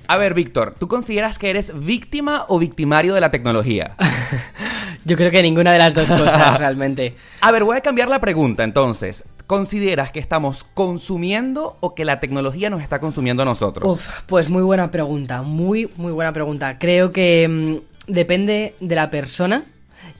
A ver, Víctor, ¿tú consideras que eres víctima o victimario de la tecnología? Yo creo que ninguna de las dos cosas realmente. A ver, voy a cambiar la pregunta entonces. ¿Consideras que estamos consumiendo o que la tecnología nos está consumiendo a nosotros? Uf, pues muy buena pregunta, muy, muy buena pregunta. Creo que mm, depende de la persona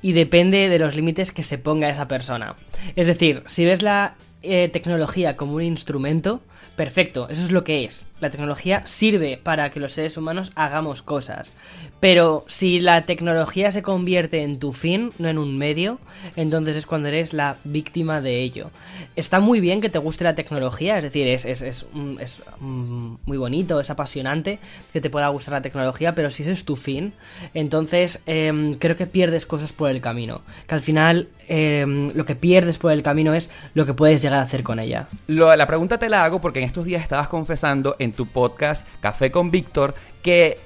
y depende de los límites que se ponga esa persona. Es decir, si ves la eh, tecnología como un instrumento, perfecto, eso es lo que es. La tecnología sirve para que los seres humanos hagamos cosas. Pero si la tecnología se convierte en tu fin, no en un medio, entonces es cuando eres la víctima de ello. Está muy bien que te guste la tecnología, es decir, es, es, es, mm, muy bonito, es apasionante que te pueda gustar la tecnología, pero si ese es tu fin, entonces em, creo que pierdes cosas por el camino. Que al final em, lo que pierdes por el camino es lo que puedes llegar a hacer con ella. La pregunta te la hago porque en estos días estabas confesando en tu podcast Café con Víctor que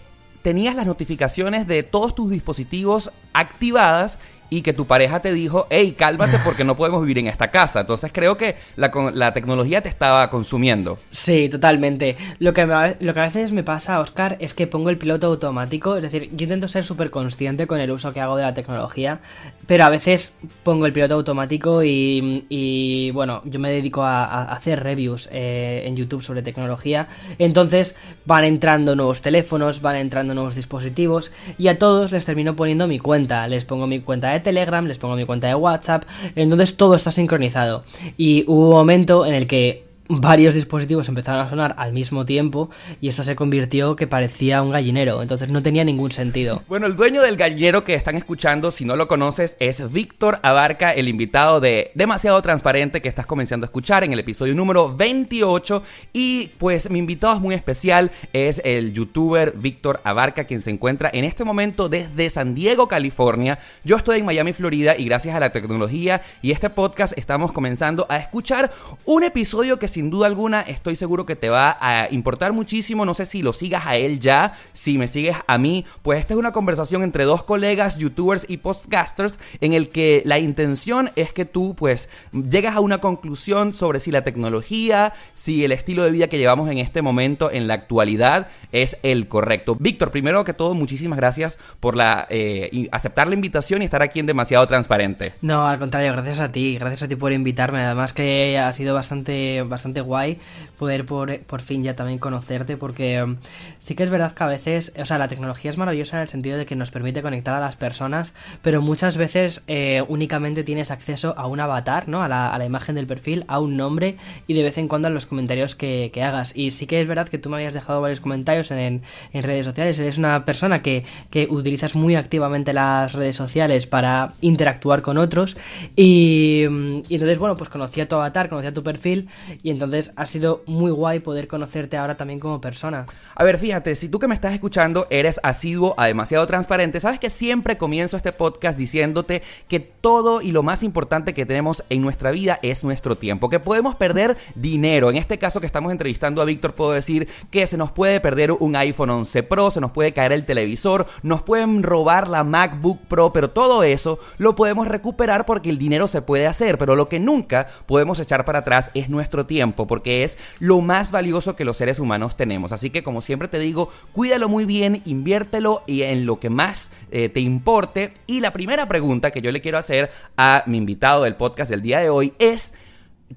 tenías las notificaciones de todos tus dispositivos activadas y que tu pareja te dijo, hey, cálmate porque no podemos vivir en esta casa. Entonces creo que la, la tecnología te estaba consumiendo. Sí, totalmente. Lo que, me- lo que a veces me pasa, Oscar, es que pongo el piloto automático. Es decir, yo intento ser súper consciente con el uso que hago de la tecnología, pero a veces pongo el piloto automático y, y, bueno, yo me dedico a, a hacer reviews eh, en YouTube sobre tecnología. Entonces van entrando nuevos teléfonos, van entrando nuevos dispositivos y a todos les termino poniendo mi cuenta. Les pongo mi cuenta de Telegram, les pongo mi cuenta de WhatsApp. Entonces todo está sincronizado. Y hubo un momento en el que varios dispositivos empezaron a sonar al mismo tiempo y eso se convirtió que parecía un gallinero, entonces no tenía ningún sentido. Bueno, el dueño del gallero que están escuchando, si no lo conoces, es Víctor Abarca, el invitado de Demasiado Transparente que estás comenzando a escuchar en el episodio número 28. Y pues mi invitado es muy especial, es el youtuber Víctor Abarca, quien se encuentra en este momento desde San Diego, California. Yo estoy en Miami, Florida, y gracias a la tecnología y este podcast estamos comenzando a escuchar un episodio que sin duda alguna estoy seguro que te va a importar muchísimo. No sé si lo sigas a él ya, si me sigues a mí, pues esta es una conversación entre dos colegas, youtubers y podcasters, en el que la intención es que tú pues llegas a una conclusión sobre si la tecnología, si el estilo de vida que llevamos en este momento, en la actualidad, es el correcto. Víctor, primero que todo, muchísimas gracias por la, eh, aceptar la invitación y estar aquí en Demasiado Transparente. No, al contrario, gracias a ti, gracias a ti por invitarme, además que ha sido bastante, bastante guay poder por, por fin ya también conocerte, porque um, sí que es verdad que a veces, o sea, la tecnología es maravillosa en el sentido de que nos permite conectar a las personas, pero muchas veces eh, únicamente tienes acceso a un avatar, ¿no? A la, a la imagen del perfil, a un nombre y de vez en cuando a los comentarios que, que hagas. Y sí que es verdad que tú me habías dejado varios comentarios en, en redes sociales, eres una persona que, que utilizas muy activamente las redes sociales para interactuar con otros y, mm, y entonces, bueno, pues conocí a tu avatar, conocí a tu perfil y entonces ha sido muy guay poder conocerte ahora también como persona. A ver, fíjate, si tú que me estás escuchando eres asiduo a demasiado transparente, sabes que siempre comienzo este podcast diciéndote que todo y lo más importante que tenemos en nuestra vida es nuestro tiempo, que podemos perder dinero. En este caso que estamos entrevistando a Víctor, puedo decir que se nos puede perder un iPhone 11 Pro, se nos puede caer el televisor, nos pueden robar la MacBook Pro, pero todo eso lo podemos recuperar porque el dinero se puede hacer, pero lo que nunca podemos echar para atrás es nuestro tiempo, porque es lo más valioso que los seres humanos tenemos. Así que como siempre te digo, cuídalo muy bien, inviértelo y en lo que más eh, te importe. Y la primera pregunta que yo le quiero hacer a mi invitado del podcast del día de hoy es...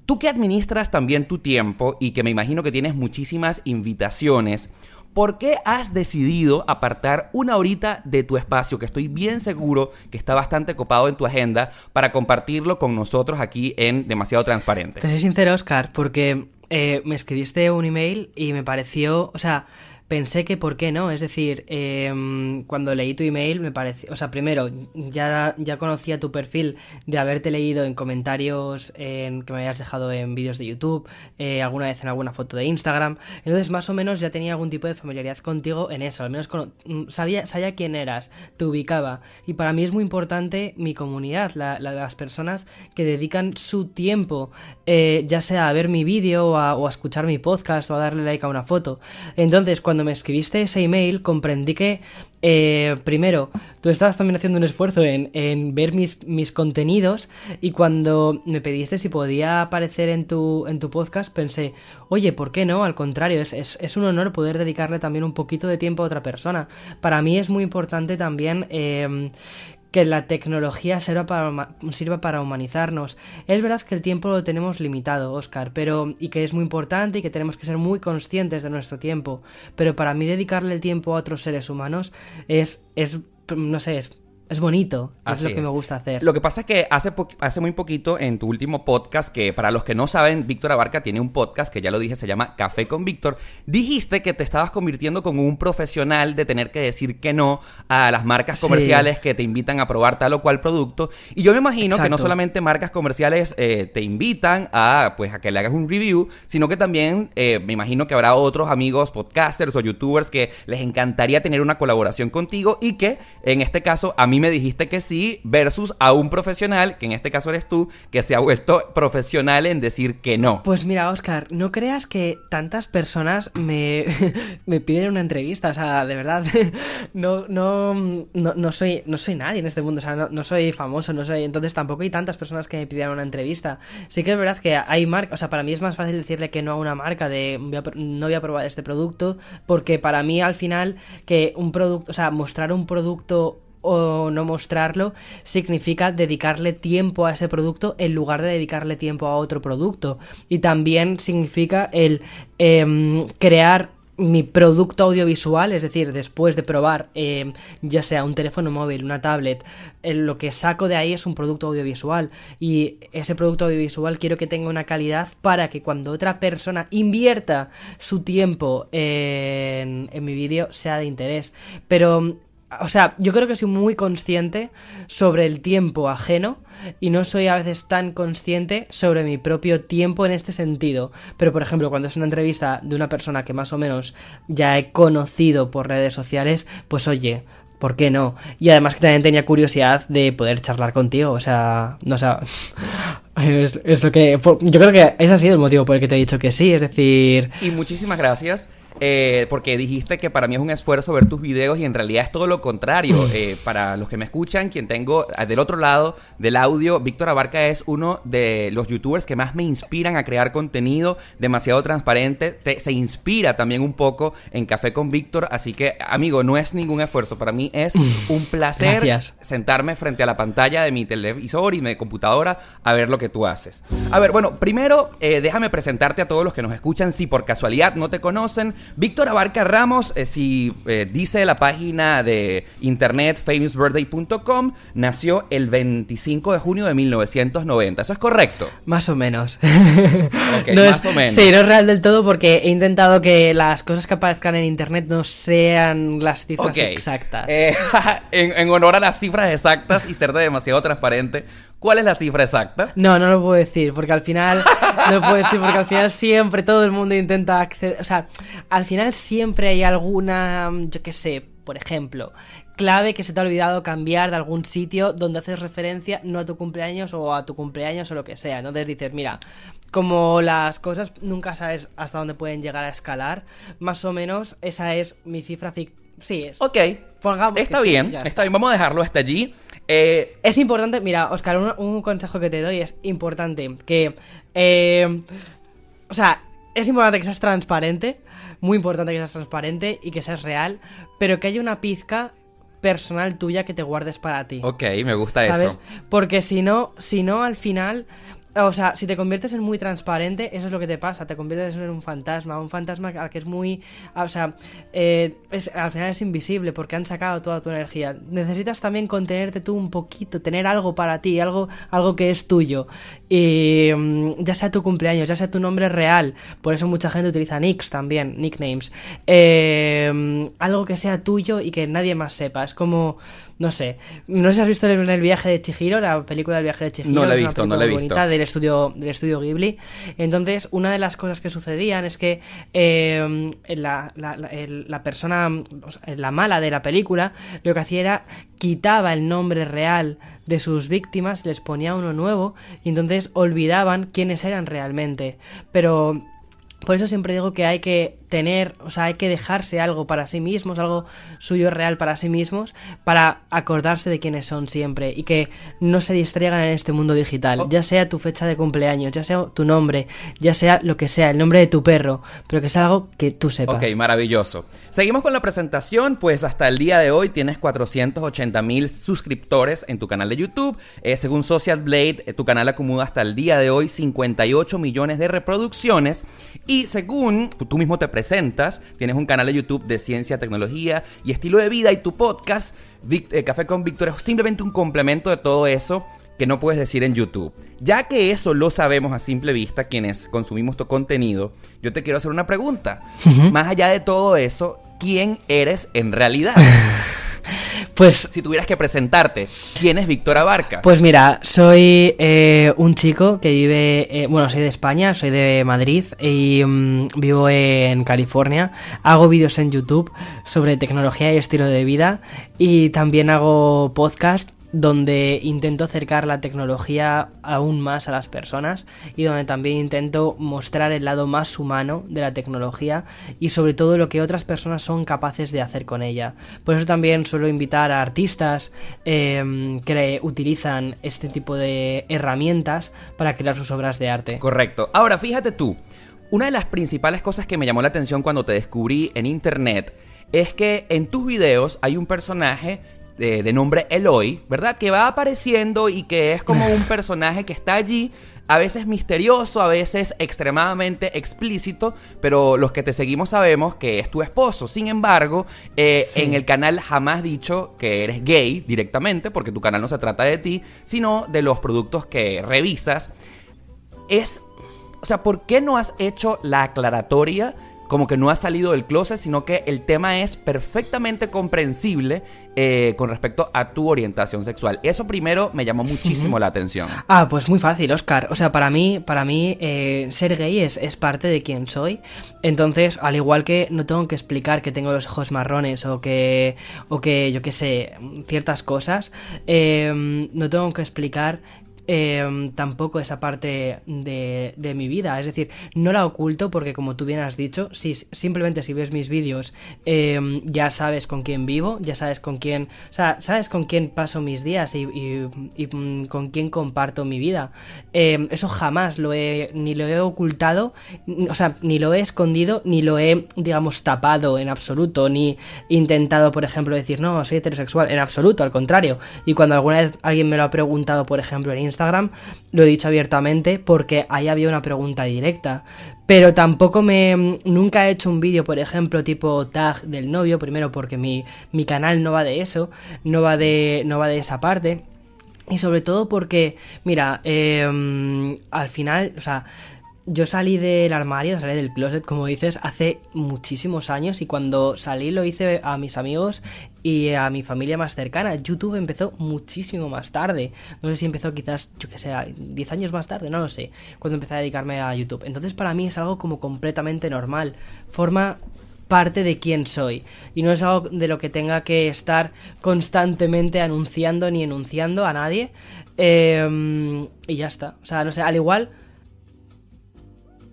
Tú que administras también tu tiempo y que me imagino que tienes muchísimas invitaciones, ¿por qué has decidido apartar una horita de tu espacio, que estoy bien seguro que está bastante copado en tu agenda, para compartirlo con nosotros aquí en Demasiado Transparente? Te soy sincero, Oscar, porque eh, me escribiste un email y me pareció, o sea, pensé que por qué no, es decir, eh, cuando leí tu email me pareció, o sea, primero, ya, ya conocía tu perfil de haberte leído en comentarios en, que me habías dejado en vídeos de YouTube, eh, alguna vez en alguna foto de Instagram, entonces más o menos ya tenía algún tipo de familiaridad contigo en eso, al menos cono- mm, sabía, sabía quién eras, te ubicaba, y para mí es muy importante mi comunidad, la- la- las personas que dedican su tiempo, eh, ya sea a ver mi vídeo o o a escuchar mi podcast o a darle like a una foto. Entonces, cuando me escribiste ese email comprendí que, eh, primero, tú estabas también haciendo un esfuerzo en, en, ver mis, mis contenidos y cuando me pediste si podía aparecer en tu, en tu podcast, pensé, oye, ¿por qué no? Al contrario, es, es, es un honor poder dedicarle también un poquito de tiempo a otra persona. Para mí es muy importante también... Eh, que la tecnología sirva para, humanizarnos. Es verdad que el tiempo lo tenemos limitado, Oscar, pero y que es muy importante y que tenemos que ser muy conscientes de nuestro tiempo. Pero para mí dedicarle el tiempo a otros seres humanos es, es no sé, es es bonito, es lo que me gusta hacer. Lo que pasa es que hace, hace muy poquito en tu último podcast, que para los que no saben, Víctor Abarca tiene un podcast que ya lo dije, se llama Café con Víctor, dijiste que te estabas convirtiendo como un profesional de tener que decir que no a las marcas comerciales que te invitan a probar tal o cual producto. Y yo me imagino que no solamente marcas comerciales eh, te invitan a, pues, a que le hagas un review, sino que también eh, me imagino que habrá otros amigos podcasters o youtubers que les encantaría tener una colaboración contigo y que en este caso a mí me dijiste que sí, versus a un profesional, que en este caso eres tú, que se ha vuelto profesional en decir que no. Pues mira, Oscar, no creas que tantas personas me, me piden una entrevista, o sea, de verdad, no, no, no, soy, no soy nadie en este mundo, o sea, no, soy famoso, no soy, entonces tampoco hay tantas personas que me pidieran una entrevista. Sí que es verdad que hay marcas, o sea, para mí es más fácil decirle que no a una marca de no voy a probar este producto, porque para mí al final que un producto, o sea, mostrar un producto o no mostrarlo significa dedicarle tiempo a ese producto en lugar de dedicarle tiempo a otro producto. Y también significa el em, crear mi producto audiovisual, es decir, después de probar em, ya sea un teléfono móvil, una tablet, lo que saco de ahí es un producto audiovisual y ese producto audiovisual quiero que tenga una calidad para que cuando otra persona invierta su tiempo en, en mi vídeo sea de interés. Pero o sea, yo creo que soy muy consciente sobre el tiempo ajeno y no soy a veces tan consciente sobre mi propio tiempo en este sentido. Pero, por ejemplo, cuando es una entrevista de una persona que más o menos ya he conocido por redes sociales, pues oye, ¿por qué no? Y además que también tenía curiosidad de poder charlar contigo, o sea, no sé, es, es, lo que... Yo creo que ese ha sido el motivo por el que te he dicho que sí, es decir... Y muchísimas gracias. Eh, porque dijiste que para mí es un esfuerzo ver tus videos y en realidad es todo lo contrario. Eh, para los que me escuchan, quien tengo eh, del otro lado del audio, Víctor Abarca es uno de los youtubers que más me inspiran a crear contenido demasiado transparente. se inspira también un poco en Café con Víctor, así que amigo, no es ningún esfuerzo. Para mí es un placer sentarme frente a la pantalla de mi televisor y mi computadora a ver lo que tú haces. A ver, bueno, primero déjame presentarte a todos los que nos escuchan. Si por casualidad no te conocen, Víctor Abarca Ramos, eh, si eh, dice la página de internet famousbirthday.com, nació el 25 de junio de 1990. ¿Eso es correcto? Más o menos. más o menos. Sí, no es real del todo porque he intentado que las cosas que aparezcan en internet no sean las cifras exactas. Eh, en, en honor a las cifras exactas y ser de demasiado transparente, ¿Cuál es la cifra exacta? No, no lo puedo decir, porque al final. No lo puedo decir, porque al final siempre todo el mundo intenta acceder. O sea, al final siempre hay alguna. Yo qué sé, por ejemplo, clave que se te ha olvidado cambiar de algún sitio donde haces referencia no a tu cumpleaños o a tu cumpleaños o lo que sea. Entonces dices, mira, como las cosas nunca sabes hasta dónde pueden llegar a escalar, más o menos esa es mi cifra ficticia. Sí, es. Ok. está bien, está bien. Vamos a dejarlo hasta allí. Eh, es importante, mira, Oscar, un, consejo que te doy es importante que... Eh, o sea, es importante que seas transparente, muy importante que seas transparente y que seas real, pero que haya una pizca personal tuya que te guardes para ti. Ok, me gusta ¿sabes? eso. Porque si no, si no, al final o sea, si te conviertes en muy transparente, eso es lo que te pasa. Te conviertes en un fantasma. Un fantasma al que es muy. O sea, eh, al final es invisible porque han sacado toda tu energía. Necesitas también contenerte tú un poquito, tener algo para ti, algo, algo que es tuyo. Y mm, ya sea tu cumpleaños, ya sea tu nombre real. Por eso mucha gente utiliza nicks también, nicknames. Eh, algo que sea tuyo y que nadie más sepa. Es como no sé. No sé si has visto el, el viaje de Chihiro, la película del viaje de Chihiro. No la he visto, no la he visto. del estudio, del estudio Ghibli. Entonces, una de las cosas que sucedían es que eh, la, la, la, persona, la mala de la película, lo que hacía era quitaba el nombre real de sus víctimas, les ponía uno nuevo y entonces olvidaban quiénes eran realmente. Pero por eso siempre digo que hay que tener, o sea, hay que dejarse algo para sí mismos, algo suyo real para sí mismos, para acordarse de quiénes son siempre y que no se distraigan en este mundo digital, Oh. ya sea tu fecha de cumpleaños, ya sea tu nombre, ya sea lo que sea, el nombre de tu perro, pero que sea algo que tú sepas. Ok, maravilloso. Seguimos con la presentación, pues hasta el día de hoy tienes 480 mil suscriptores en tu canal de YouTube. Eh, según Social Blade, eh, tu canal acumula hasta el día de hoy 58 millones de reproducciones. Y según tú mismo te presentas, tienes un canal de YouTube de ciencia, tecnología y estilo de vida y tu podcast, Vic- eh, Café con Víctor, es simplemente un complemento de todo eso que no puedes decir en YouTube. Ya que eso lo sabemos a simple vista quienes consumimos tu contenido, yo te quiero hacer una pregunta. Más allá de todo eso, ¿quién eres en realidad? Pues si tuvieras que presentarte, ¿quién es Víctor Abarca? Pues mira, soy eh, un chico que vive, eh, bueno, soy de España, soy de Madrid y mm, vivo en California. Hago vídeos en YouTube sobre tecnología y estilo de vida y también hago podcast donde intento acercar la tecnología aún más a las personas y donde también intento mostrar el lado más humano de la tecnología y sobre todo lo que otras personas son capaces de hacer con ella. Por eso también suelo invitar a artistas eh, que utilizan este tipo de herramientas para crear sus obras de arte. Correcto. Ahora, fíjate tú, una de las principales cosas que me llamó la atención cuando te descubrí en internet es que en tus videos hay un personaje de, de nombre Eloy, ¿verdad? Que va apareciendo y que es como un personaje que está allí, a veces misterioso, a veces extremadamente explícito, pero los que te seguimos sabemos que es tu esposo. Sin embargo, eh, Sí. en el canal jamás dicho que eres gay directamente, porque tu canal no se trata de ti, sino de los productos que revisas es, o sea, ¿por qué no has hecho la aclaratoria como que no has salido del closet, sino que el tema es perfectamente comprensible eh, con respecto a tu orientación sexual? Eso primero me llamó muchísimo la atención. Ah, pues muy fácil, Oscar. O sea, para mí, para mí, eh, ser gay es, es parte de quien soy. Entonces, al igual que no tengo que explicar que tengo los ojos marrones o que, o que yo qué sé, ciertas cosas, eh, no tengo que explicar eh, tampoco esa parte de, de mi vida. Es decir, no la oculto porque, como tú bien has dicho, si simplemente si ves mis vídeos, eh, ya sabes con quién vivo, ya sabes con quién, o sea, sabes con quién paso mis días y, mm, con quién comparto mi vida. Eh, eso jamás lo he, ni lo he ocultado, o sea, ni lo he escondido, ni lo he, digamos, tapado en absoluto, ni intentado, por ejemplo, decir, no, soy heterosexual, en absoluto, al contrario. Y cuando alguna vez alguien me lo ha preguntado, por ejemplo, en Instagram, lo he dicho abiertamente porque ahí había una pregunta directa. Pero tampoco me. Nunca he hecho un vídeo, por ejemplo, tipo tag del novio, primero porque mi, mi canal no va de eso, no va de, no va de esa parte. Y sobre todo porque, mira, eh, al final, o sea, yo salí del armario, salí del closet, como dices, hace muchísimos años y cuando salí lo hice a mis amigos y a mi familia más cercana. YouTube empezó muchísimo más tarde. No sé si empezó quizás, yo que sé, 10 años más tarde, no lo sé, cuando empecé a dedicarme a YouTube. Entonces para mí es algo como completamente normal. Forma parte de quién soy y no es algo de lo que tenga que estar constantemente anunciando ni enunciando a nadie Eh, y ya está o sea no sé al igual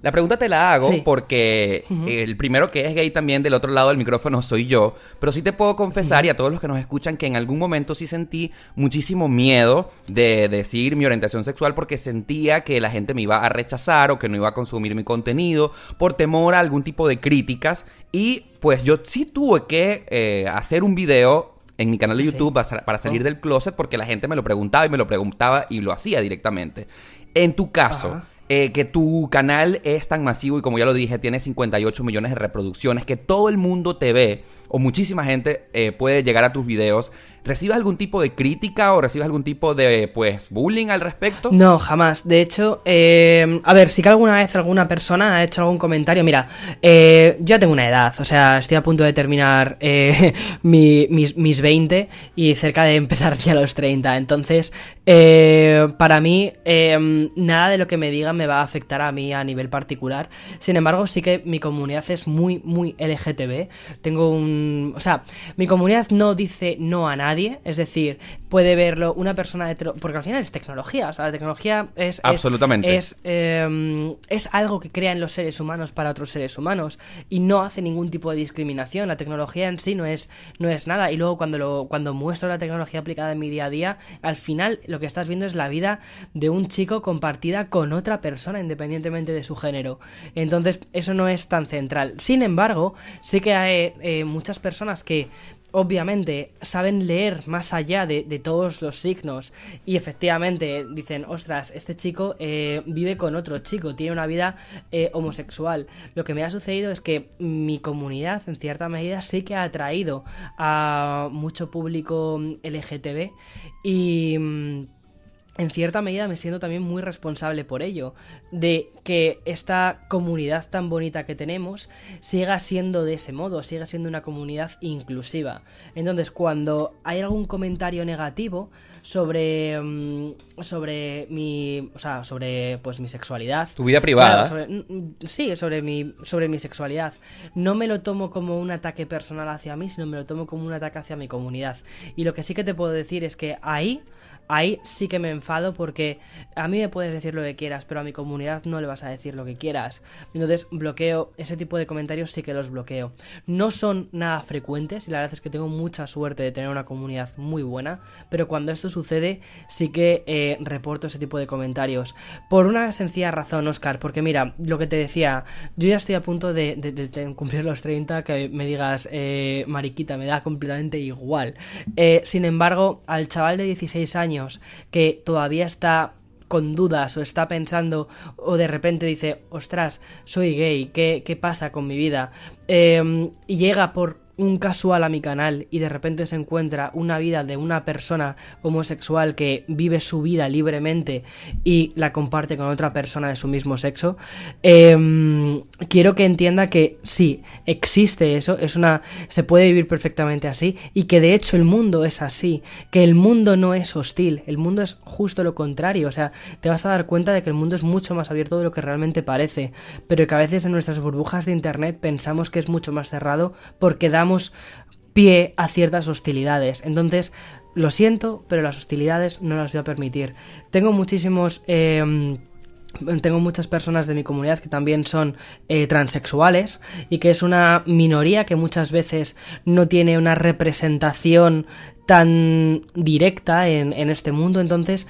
La pregunta te la hago Sí. porque el primero que es gay también del otro lado del micrófono soy yo, pero sí te puedo confesar y a todos los que nos escuchan que en algún momento sí sentí muchísimo miedo de decir mi orientación sexual porque sentía que la gente me iba a rechazar o que no iba a consumir mi contenido por temor a algún tipo de críticas y pues yo sí tuve que eh, hacer un video en mi canal de. YouTube para, para salir Oh. del closet porque la gente me lo preguntaba y me lo preguntaba y lo hacía directamente. En tu caso, Ajá. Eh, que tu canal es tan masivo y como ya lo dije, tiene 58 millones de reproducciones, que todo el mundo te ve o muchísima gente eh, puede llegar a tus videos, ¿recibes algún tipo de crítica o recibes algún tipo de, pues, bullying al respecto? No, jamás. De hecho, eh, a ver, sí que alguna vez alguna persona ha hecho algún comentario. Mira, eh, yo tengo una edad, o sea, estoy a punto de terminar eh, mi- mis, mis 20 y cerca de empezar ya los 30. Entonces, para mí, nada de lo que me digan me va a afectar a mí a nivel particular. Sin embargo, sí que mi comunidad es muy, muy LGTB. Tengo un. O sea, mi comunidad no dice no a nadie. Nadie, es decir, puede verlo una persona hetero, porque al final es tecnología, o sea, la tecnología es... es- Absolutamente. Es, eh, es algo que crean los seres humanos para otros seres humanos y no hace ningún tipo de discriminación, la tecnología en sí no es, no es nada y luego cuando, lo, cuando muestro la tecnología aplicada en mi día a día, al final lo que estás viendo es la vida de un chico compartida con otra persona independientemente de su género. Entonces eso no es tan central. Sin embargo, sí que hay eh, muchas personas que obviamente saben leer más allá de, todos los signos y efectivamente dicen, ostras, este chico eh, vive con otro chico, tiene una vida eh, homosexual. Lo que me ha sucedido es que mi comunidad en cierta medida sí que ha atraído a mucho público mm, LGTB y... en cierta medida me siento también muy responsable por ello, de que esta comunidad tan bonita que tenemos siga siendo de ese modo, siga siendo una comunidad inclusiva. Entonces, cuando hay algún comentario negativo sobre mm, sobre mi, o sea, sobre pues mi sexualidad, Tu vida privada. Claro, sobre- mm, sí, sobre mi, sobre mi sexualidad. No me lo tomo como un ataque personal hacia mí, sino me lo tomo como un ataque hacia mi comunidad. Y lo que sí que te puedo decir es que ahí, ahí sí que me enfado porque a mí me puedes decir lo que quieras, pero a mi comunidad no le vas a decir lo que quieras. Entonces bloqueo, ese tipo de comentarios sí que los bloqueo. No son nada frecuentes y la verdad es que tengo mucha suerte de tener una comunidad muy buena, pero cuando esto sucede sí que eh, reporto ese tipo de comentarios. Por una sencilla razón, Oscar, porque mira, lo que te decía, yo ya estoy a punto de, cumplir los 30, que me digas, eh, mariquita, me da completamente igual. Eh, sin embargo, al chaval de 16 años que todavía está con dudas o está pensando o de repente dice, ostras, soy gay, ¿qué, qué pasa con mi vida? Eh, y llega por un casual a mi canal y de repente se encuentra una vida de una persona homosexual que vive su vida libremente y la comparte con otra persona de su mismo sexo, eh, quiero que entienda que sí, existe eso, es una, se puede vivir perfectamente así y que de hecho el mundo es así, que el mundo no es hostil, el mundo es justo lo contrario, o sea, te vas a dar cuenta de que el mundo es mucho más abierto de lo que realmente parece, pero que a veces en nuestras burbujas de internet pensamos que es mucho más cerrado porque damos pie a ciertas hostilidades. Entonces, lo siento, pero las hostilidades no las voy a permitir. Tengo muchísimos... eh, tengo muchas personas de mi comunidad que también son eh, transexuales y que es una minoría que muchas veces no tiene una representación tan directa en este mundo. Entonces,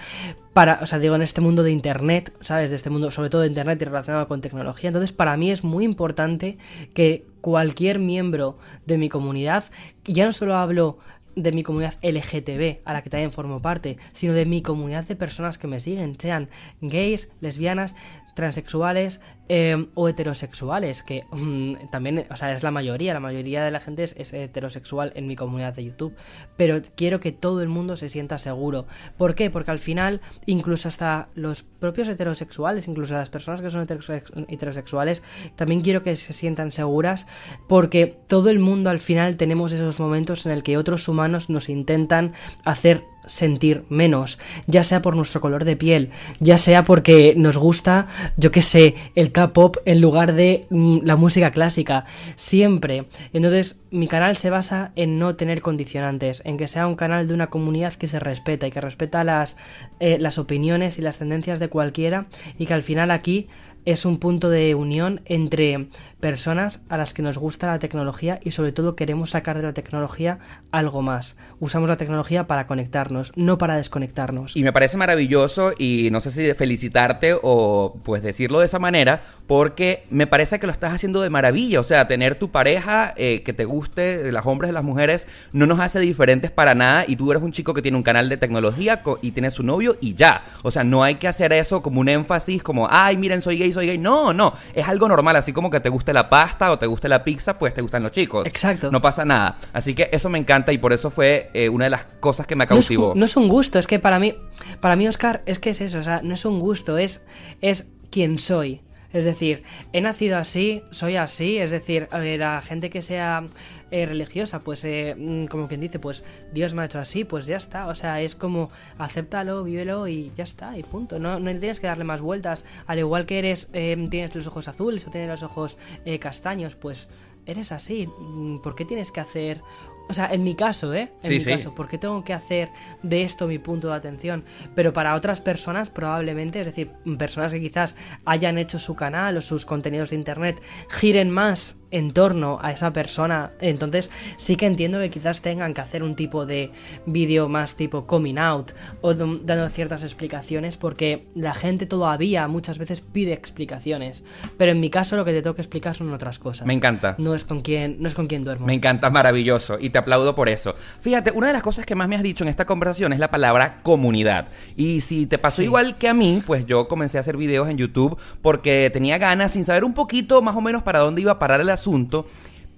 para, o sea, digo, en este mundo de internet, ¿sabes? De este mundo, sobre todo de internet y relacionado con tecnología. Entonces, para mí es muy importante que cualquier miembro de mi comunidad, ya no solo hablo de mi comunidad LGTB, a la que también formo parte, sino de mi comunidad de personas que me siguen, sean gays, lesbianas, transexuales eh, o heterosexuales, que mm, también, o sea, es la mayoría, la mayoría de la gente es, es heterosexual en mi comunidad de YouTube, pero quiero que todo el mundo se sienta seguro. ¿Por qué? Porque al final, incluso hasta los propios heterosexuales, incluso las personas que son heterosex- heterosexuales, también quiero que se sientan seguras, porque todo el mundo al final tenemos esos momentos en el que otros humanos nos intentan hacer sentir menos, ya sea por nuestro color de piel, ya sea porque nos gusta, yo que sé, el K-pop en lugar de mm, la música clásica, siempre. Entonces, mi canal se basa en no tener condicionantes, en que sea un canal de una comunidad que se respeta y que respeta las, eh, las opiniones y las tendencias de cualquiera y que al final aquí es un punto de unión entre personas a las que nos gusta la tecnología y sobre todo queremos sacar de la tecnología algo más. Usamos la tecnología para conectarnos, no para desconectarnos. Y me parece maravilloso y no sé si felicitarte o pues decirlo de esa manera, porque me parece que lo estás haciendo de maravilla. O sea, tener tu pareja eh, que te guste, las hombres y las mujeres, no nos hace diferentes para nada. Y tú eres un chico que tiene un canal de tecnología y tiene su novio y ya. O sea, no hay que hacer eso como un énfasis, como, ay, miren, soy gay, soy gay. No, no, es algo normal. Así como que te guste la pasta o te guste la pizza, pues te gustan los chicos. Exacto. No pasa nada. Así que eso me encanta y por eso fue eh, una de las cosas que me No es, cautivó. no es un gusto, es que para mí, para mí Oscar, es que es eso, o sea, no es un gusto, es, es quien soy. Es decir, he nacido así, soy así, es decir, a ver, la gente que sea eh, religiosa, pues eh, mm, como quien dice, pues Dios me ha hecho así, pues ya está, o sea, es como acéptalo, vívelo y ya está, y punto, no, no tienes que darle más vueltas, al igual que eres, eh, tienes los ojos azules o tienes los ojos eh, castaños, pues eres así, Mm, ¿por qué tienes que hacer o sea, en mi caso, ¿eh? En Sí, mi sí. caso, ¿por qué tengo que hacer de esto mi punto de atención? Pero para otras personas, probablemente, es decir, personas que quizás hayan hecho su canal o sus contenidos de internet giren más en torno a esa persona, entonces sí que entiendo que quizás tengan que hacer un tipo de vídeo más tipo coming out o dando ciertas explicaciones porque la gente todavía muchas veces pide explicaciones, pero en mi caso lo que te tengo que explicar son otras cosas. Me encanta. No es con quién, no es con quién duermo. Me encanta, maravilloso. Y te aplaudo por eso. Fíjate, una de las cosas que más me has dicho en esta conversación es la palabra comunidad. Y si te pasó Sí. igual que a mí, pues yo comencé a hacer videos en YouTube porque tenía ganas, sin saber un poquito más o menos para dónde iba a parar el asunto.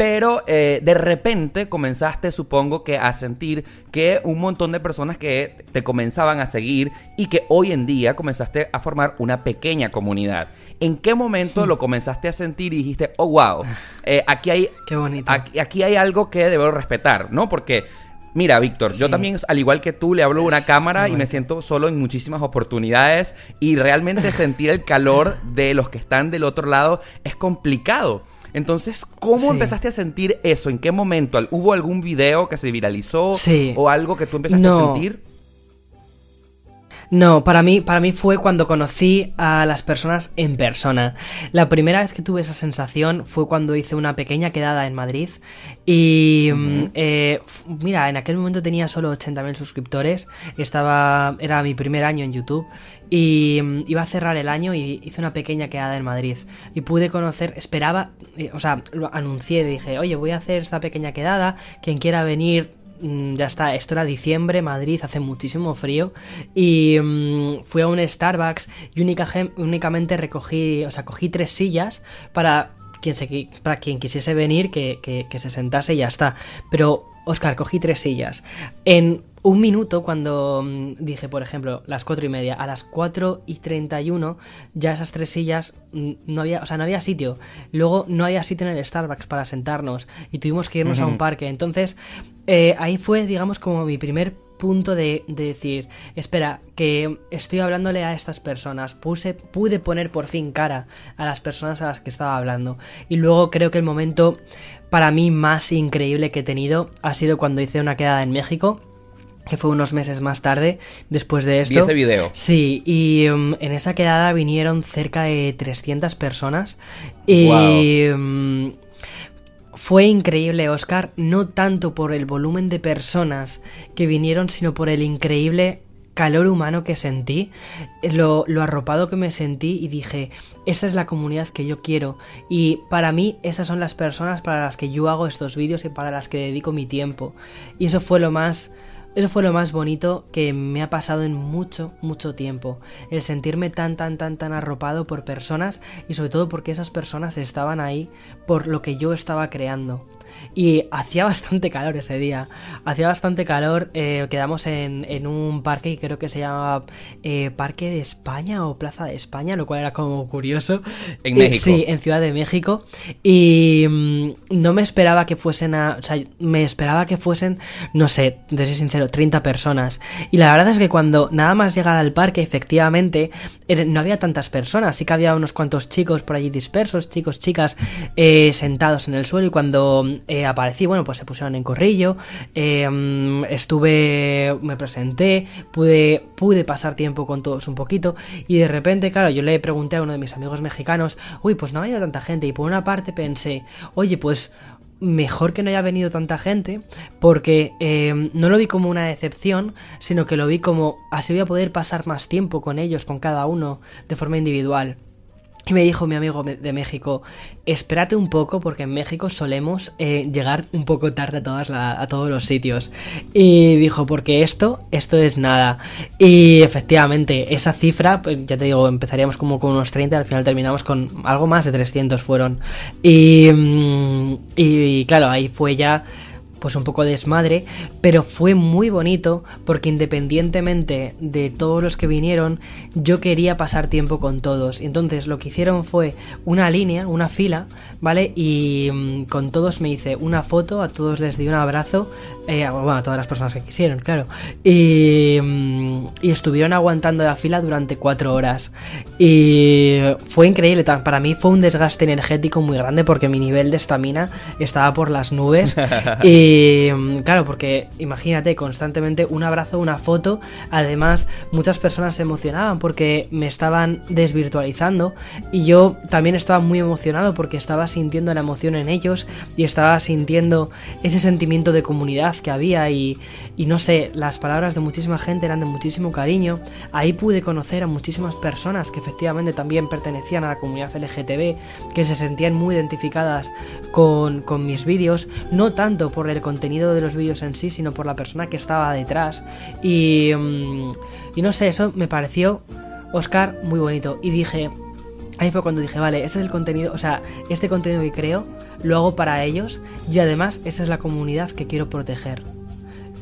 Pero eh, de repente comenzaste, supongo que, a sentir que un montón de personas que te comenzaban a seguir y que hoy en día comenzaste a formar una pequeña comunidad. ¿En qué momento lo comenzaste a sentir y dijiste, oh, wow, eh, aquí hay Qué bonito. Aquí, aquí hay algo que debo respetar, ¿no? Porque, mira, Víctor, yo también, al igual que tú, le hablo a una cámara y me siento solo en muchísimas oportunidades y realmente sentir el calor de los que están del otro lado es complicado. Entonces, ¿cómo Sí. empezaste a sentir eso? ¿En qué momento? ¿Al- ¿Hubo algún video que se viralizó? Sí. ¿O algo que tú empezaste a sentir? No, para mí, para mí fue cuando conocí a las personas en persona. La primera vez que tuve esa sensación fue cuando hice una pequeña quedada en Madrid. Y mm, eh, mira, en aquel momento tenía solo 80.000 suscriptores. Estaba. Era mi primer año en YouTube. Y mm, iba a cerrar el año y hice una pequeña quedada en Madrid. Y pude conocer. Esperaba. eh, o sea, lo anuncié, dije, oye, voy a hacer esta pequeña quedada. Quien quiera venir ya está, esto era diciembre, Madrid, hace muchísimo frío y mm, fui a un Starbucks y única, únicamente recogí, o sea, cogí tres sillas para quien, se, para quien quisiese venir que, que- que se sentase y ya está. Pero, Oscar, cogí tres sillas. En un minuto, cuando mm, dije, por ejemplo, las cuatro y media, a las 4 y 31, ya esas tres sillas mm, no había, o sea, no había sitio. Luego no había sitio en el Starbucks para sentarnos y tuvimos que irnos a un parque. Entonces, eh, ahí fue, digamos, como mi primer punto de, de decir, espera, que estoy hablándole a estas personas, puse, pude poner por fin cara a las personas a las que estaba hablando. Y luego creo que el momento para mí más increíble que he tenido ha sido cuando hice una quedada en México, que fue unos meses más tarde, después de esto. Vi ese video. Sí, y um, en esa quedada vinieron cerca de 300 personas. Y um, fue increíble, Oscar, no tanto por el volumen de personas que vinieron, sino por el increíble calor humano que sentí, lo, lo arropado que me sentí y dije, esta es la comunidad que yo quiero y para mí estas son las personas para las que yo hago estos vídeos y para las que dedico mi tiempo. Y eso fue lo más eso fue lo más bonito que me ha pasado en mucho, mucho tiempo. El sentirme tan, tan, tan, tan arropado por personas y sobre todo porque esas personas estaban ahí por lo que yo estaba creando. Y hacía bastante calor ese día. Hacía bastante calor. eh, quedamos en, en un parque que creo que se llama eh, Parque de España o Plaza de España, lo cual era como curioso. En Eh, México. sí, en Ciudad de México. Y mm, no me esperaba que fuesen a. O sea, me esperaba que fuesen, no sé, de ser sincero, 30 personas. Y la verdad es que cuando nada más llegar al parque, efectivamente, er- no había tantas personas. Sí que había unos cuantos chicos por allí dispersos, chicos, chicas, eh, sentados en el suelo. Y cuando eh, aparecí, bueno, pues se pusieron en corrillo. eh, estuve. Me presenté. Pude, pude pasar tiempo con todos un poquito. Y de repente, claro, yo le pregunté a uno de mis amigos mexicanos, uy, pues no ha venido tanta gente. Y por una parte pensé, oye, pues mejor que no haya venido tanta gente, porque eh, no lo vi como una decepción, sino que lo vi como así voy a poder pasar más tiempo con ellos, con cada uno, de forma individual. Y me dijo mi amigo de México, espérate un poco porque en México solemos eh, llegar un poco tarde a, todos los sitios. Y dijo, porque esto, esto es nada. Y efectivamente, esa cifra, pues, ya te digo, empezaríamos como con unos 30 y al final terminamos con algo más de 300 fueron. Y, mm, y claro, ahí fue ya pues un poco desmadre, pero fue muy bonito porque independientemente de todos los que vinieron, yo quería pasar tiempo con todos. Entonces lo que hicieron fue una línea, una fila, ¿vale? Y mm, con todos me hice una foto, a todos les di un abrazo, eh, bueno, todas las personas que quisieron, claro. Y, mm, y estuvieron aguantando la fila durante cuatro horas. Y fue increíble, para mí fue un desgaste energético muy grande porque mi nivel de estamina estaba por las nubes. y Y mm, claro, porque imagínate constantemente un abrazo, una foto. Además, muchas personas se emocionaban porque me estaban desvirtualizando. Y yo también estaba muy emocionado porque estaba sintiendo la emoción en ellos y estaba sintiendo ese sentimiento de comunidad que había. Y, y no sé, las palabras de muchísima gente eran de muchísimo cariño. Ahí pude conocer a muchísimas personas que efectivamente también pertenecían a la comunidad LGTB, que se sentían muy identificadas con, con mis vídeos, no tanto por el contenido de los vídeos en sí, sino por la persona que estaba detrás. Y, mm, y no sé, eso me pareció, Oscar, muy bonito. Y dije, ahí fue cuando dije, vale, este es el contenido, o sea, este contenido que creo, lo hago para ellos y además esta es la comunidad que quiero proteger.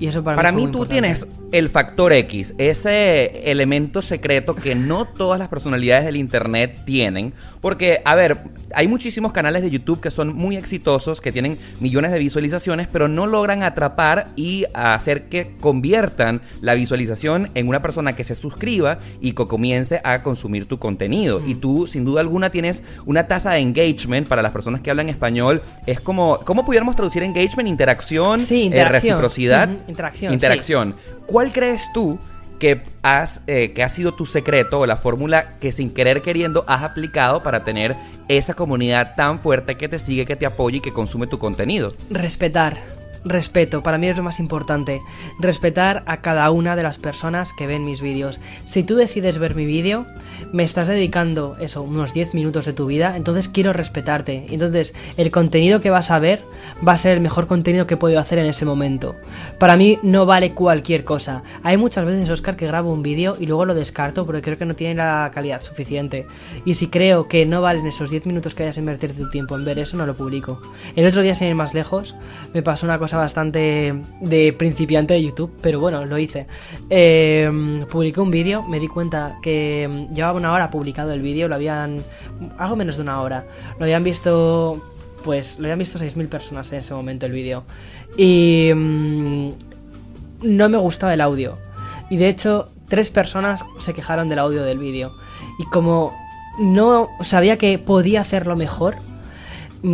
Y eso para, Para mí, tú importante. tienes el factor X, ese elemento secreto que no todas las personalidades del Internet tienen. Porque, a ver, hay muchísimos canales de YouTube que son muy exitosos, que tienen millones de visualizaciones, pero no logran atrapar y hacer que conviertan la visualización en una persona que se suscriba y que comience a consumir tu contenido. Y tú, sin duda alguna, tienes una tasa de engagement para las personas que hablan español. Es como, ¿cómo pudiéramos traducir engagement? Interacción, Sí, eh, interacción. reciprocidad. Interacción, Interacción. ¿Cuál crees tú que, has, eh, ha sido tu secreto o la fórmula que sin querer queriendo has aplicado para tener esa comunidad tan fuerte que te sigue, que te apoya y que consume tu contenido? Respetar. Respeto, para mí es lo más importante. Respetar a cada una de las personas que ven mis vídeos. Si tú decides ver mi vídeo, me estás dedicando eso, unos 10 minutos de tu vida, entonces quiero respetarte. Entonces, el contenido que vas a ver va a ser el mejor contenido que puedo hacer en ese momento. Para mí no vale cualquier cosa. Hay muchas veces, Oscar, que grabo un vídeo y luego lo descarto porque creo que no tiene la calidad suficiente. Y si creo que no valen esos 10 minutos que hayas invertido tu tiempo en ver eso, no lo publico. El otro día, sin ir más lejos, me pasó una cosa bastante de principiante de YouTube, pero bueno, lo hice. Eh, publiqué un vídeo, me di cuenta que mm, llevaba una hora publicado el vídeo, lo habían... algo menos de una hora. Lo habían visto... Pues lo habían visto 6.000 personas en ese momento el vídeo. Y... mm, no me gustaba el audio. Y de hecho, tres personas se quejaron del audio del vídeo. Y como no sabía que podía hacerlo mejor,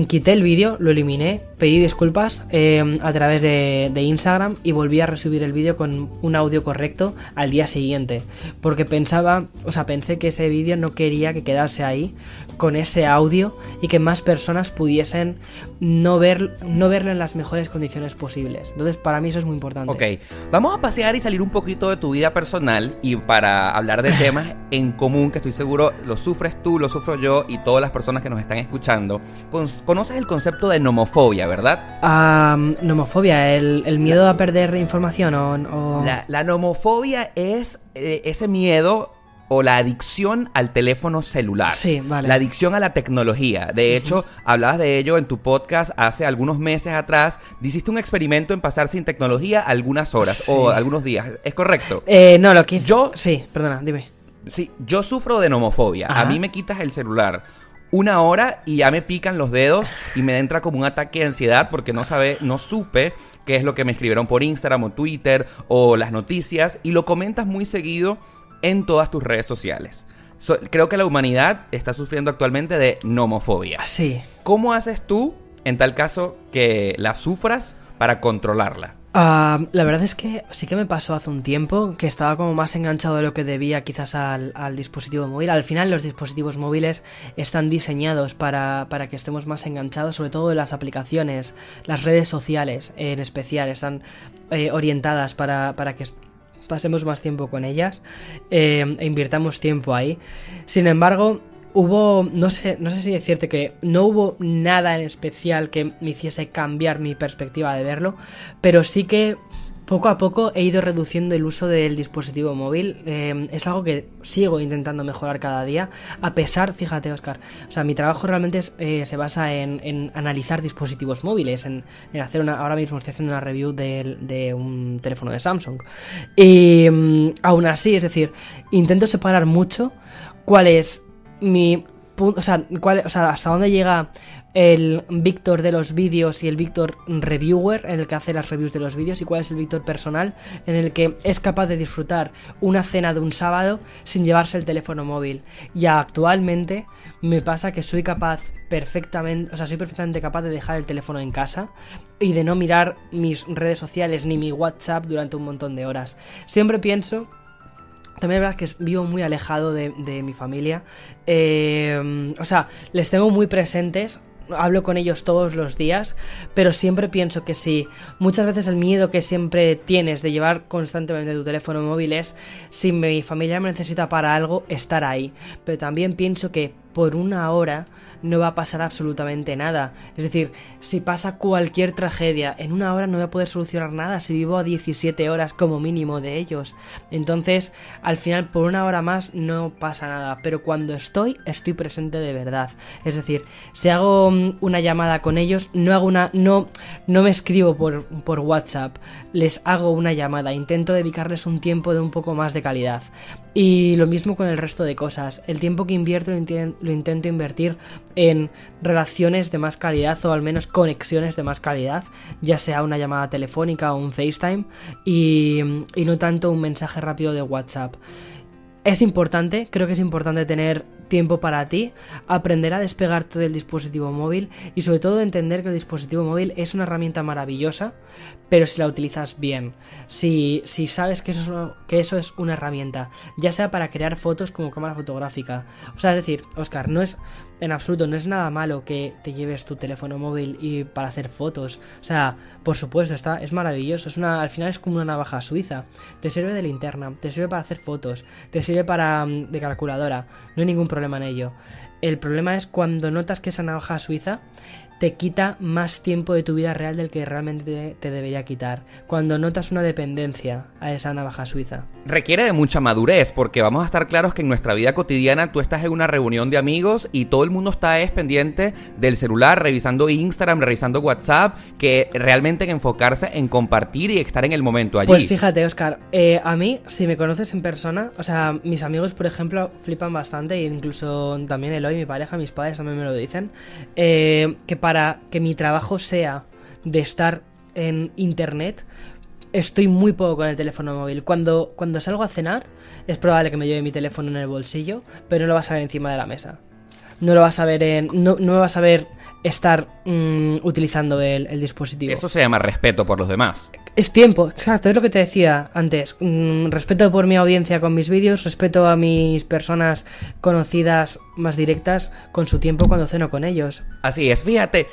quité el vídeo, lo eliminé, pedí disculpas eh, a través de, de Instagram y volví a resubir el vídeo con un audio correcto al día siguiente. Porque pensaba, o sea, pensé que ese vídeo no quería que quedase ahí con ese audio y que más personas pudiesen no, ver, no verlo en las mejores condiciones posibles. Entonces, para mí eso es muy importante. Ok, vamos a pasear y salir un poquito de tu vida personal y para hablar de temas en común que estoy seguro lo sufres tú, lo sufro yo y todas las personas que nos están escuchando. Con- Conoces el concepto de nomofobia, ¿verdad? Ah, nomofobia, el, el miedo a perder información o... o- La, la nomofobia es eh, ese miedo o la adicción al teléfono celular. Sí, vale. La adicción a la tecnología. De hecho, hablabas de ello en tu podcast hace algunos meses atrás. Hiciste un experimento en pasar sin tecnología algunas horas Sí. o algunos días. ¿Es correcto? Eh, no, lo que Yo- Sí, perdona, dime. Sí, yo sufro de nomofobia. A mí me quitas el celular una hora y ya me pican los dedos y me entra como un ataque de ansiedad porque no sabe, no supe qué es lo que me escribieron por Instagram o Twitter o las noticias y lo comentas muy seguido en todas tus redes sociales. So- creo que la humanidad está sufriendo actualmente de nomofobia. Sí. ¿Cómo haces tú, en tal caso, que la sufras para controlarla? Ah, la verdad es que sí que me pasó hace un tiempo que estaba como más enganchado de lo que debía quizás al, al dispositivo móvil. Al final los dispositivos móviles están diseñados para, para que estemos más enganchados, sobre todo las aplicaciones, las redes sociales en especial, están eh, orientadas para, para que pasemos más tiempo con ellas eh, e invirtamos tiempo ahí. Sin embargo, hubo, no sé, no sé si decirte que no hubo nada en especial que me hiciese cambiar mi perspectiva de verlo, pero sí que poco a poco he ido reduciendo el uso del dispositivo móvil. Eh, es algo que sigo intentando mejorar cada día, a pesar, fíjate, Oscar, o sea, mi trabajo realmente eh, se basa en, analizar dispositivos móviles, en, hacer una, ahora mismo estoy haciendo una review de, un teléfono de Samsung. Y mm, aún así, es decir, intento separar mucho cuál es mi o sea, cuál, o sea, hasta dónde llega el Víctor de los vídeos y el Víctor reviewer, en el que hace las reviews de los vídeos, y cuál es el Víctor personal, en el que es capaz de disfrutar una cena de un sábado sin llevarse el teléfono móvil. Y actualmente me pasa que soy capaz perfectamente, o sea, soy perfectamente capaz de dejar el teléfono en casa y de no mirar mis redes sociales ni mi WhatsApp durante un montón de horas. Siempre pienso también es verdad que vivo muy alejado de, mi familia. Eh, o sea, les tengo muy presentes hablo con ellos todos los días, pero siempre pienso que si muchas veces el miedo que siempre tienes de llevar constantemente tu teléfono móvil es si mi familia me necesita para algo, estar ahí. Pero también pienso que por una hora no va a pasar absolutamente nada. Es decir, si pasa cualquier tragedia, en una hora no voy a poder solucionar nada si vivo a 17 horas como mínimo de ellos. Entonces, al final, por una hora más no pasa nada. Pero cuando estoy, estoy presente de verdad. Es decir, si hago mm, una llamada con ellos, no hago una. no, no me escribo por, por WhatsApp. Les hago una llamada. Intento dedicarles un tiempo de un poco más de calidad. Y lo mismo con el resto de cosas. El tiempo que invierto lo, intento invertir en relaciones de más calidad o al menos conexiones de más calidad, ya sea una llamada telefónica o un FaceTime y, no tanto un mensaje rápido de WhatsApp. Es importante, creo que es importante tener tiempo para ti, aprender a despegarte del dispositivo móvil y sobre todo entender que el dispositivo móvil es una herramienta maravillosa, pero si la utilizas bien, si, si sabes que eso, es, que eso es una herramienta, ya sea para crear fotos como cámara fotográfica. O sea, es decir, Oscar, no es en absoluto, no es nada malo que te lleves tu teléfono móvil y para hacer fotos. O sea, por supuesto, está, es maravilloso. Es una, al final es como una navaja suiza. Te sirve de linterna, te sirve para hacer fotos, te sirve para mm, de calculadora. No hay ningún problema en ello. El problema es cuando notas que esa navaja suiza te quita más tiempo de tu vida real del que realmente te, debería quitar. Cuando notas una dependencia a esa navaja suiza. Requiere de mucha madurez, porque vamos a estar claros que en nuestra vida cotidiana tú estás en una reunión de amigos y todo el mundo está es pendiente del celular, revisando Instagram, revisando WhatsApp, que realmente en enfocarse en compartir y estar en el momento allí. Pues fíjate, Oscar, eh, a mí, si me conoces en persona, o sea, mis amigos, por ejemplo, flipan bastante, e incluso también Eloy, mi pareja, mis padres también me lo dicen, eh, que para que mi trabajo sea de estar en internet, estoy muy poco con el teléfono móvil. Cuando, cuando salgo a cenar, es probable que me lleve mi teléfono en el bolsillo, pero no lo vas a ver encima de la mesa. No lo vas a ver en. No, no vas a ver estar mm, utilizando el, dispositivo. Eso se llama respeto por los demás. Es tiempo, exacto, es lo que te decía antes. Mm, respeto por mi audiencia con mis vídeos, respeto a mis personas conocidas más directas con su tiempo cuando ceno con ellos. Así es, fíjate.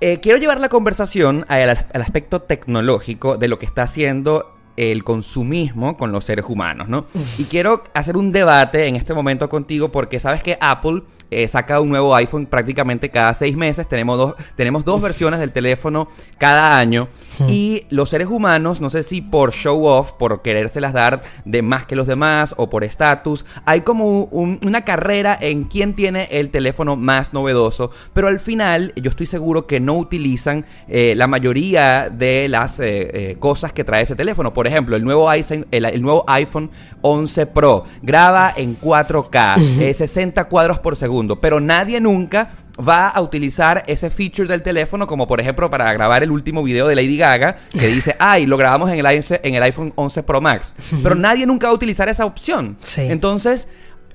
Eh, quiero llevar la conversación al, al aspecto tecnológico de lo que está haciendo el consumismo con los seres humanos, ¿no? Y quiero hacer un debate en este momento contigo porque sabes que Apple eh, saca un nuevo iPhone prácticamente cada seis meses. Tenemos dos, tenemos dos versiones del teléfono cada año. Y los seres humanos, no sé si por show off, por querérselas dar de más que los demás o por estatus, hay como una carrera en quién tiene el teléfono más novedoso. Pero al final, yo estoy seguro que no utilizan eh, la mayoría de las eh, cosas que trae ese teléfono. Por ejemplo, el nuevo iPhone, el, nuevo iPhone 11 Pro graba en 4K, 60 cuadros por segundo pero nadie nunca va a utilizar ese feature del teléfono como por ejemplo para grabar el último video de Lady Gaga que dice, ay, lo grabamos en el, en el iPhone 11 Pro Max. Pero nadie nunca va a utilizar esa opción. Entonces,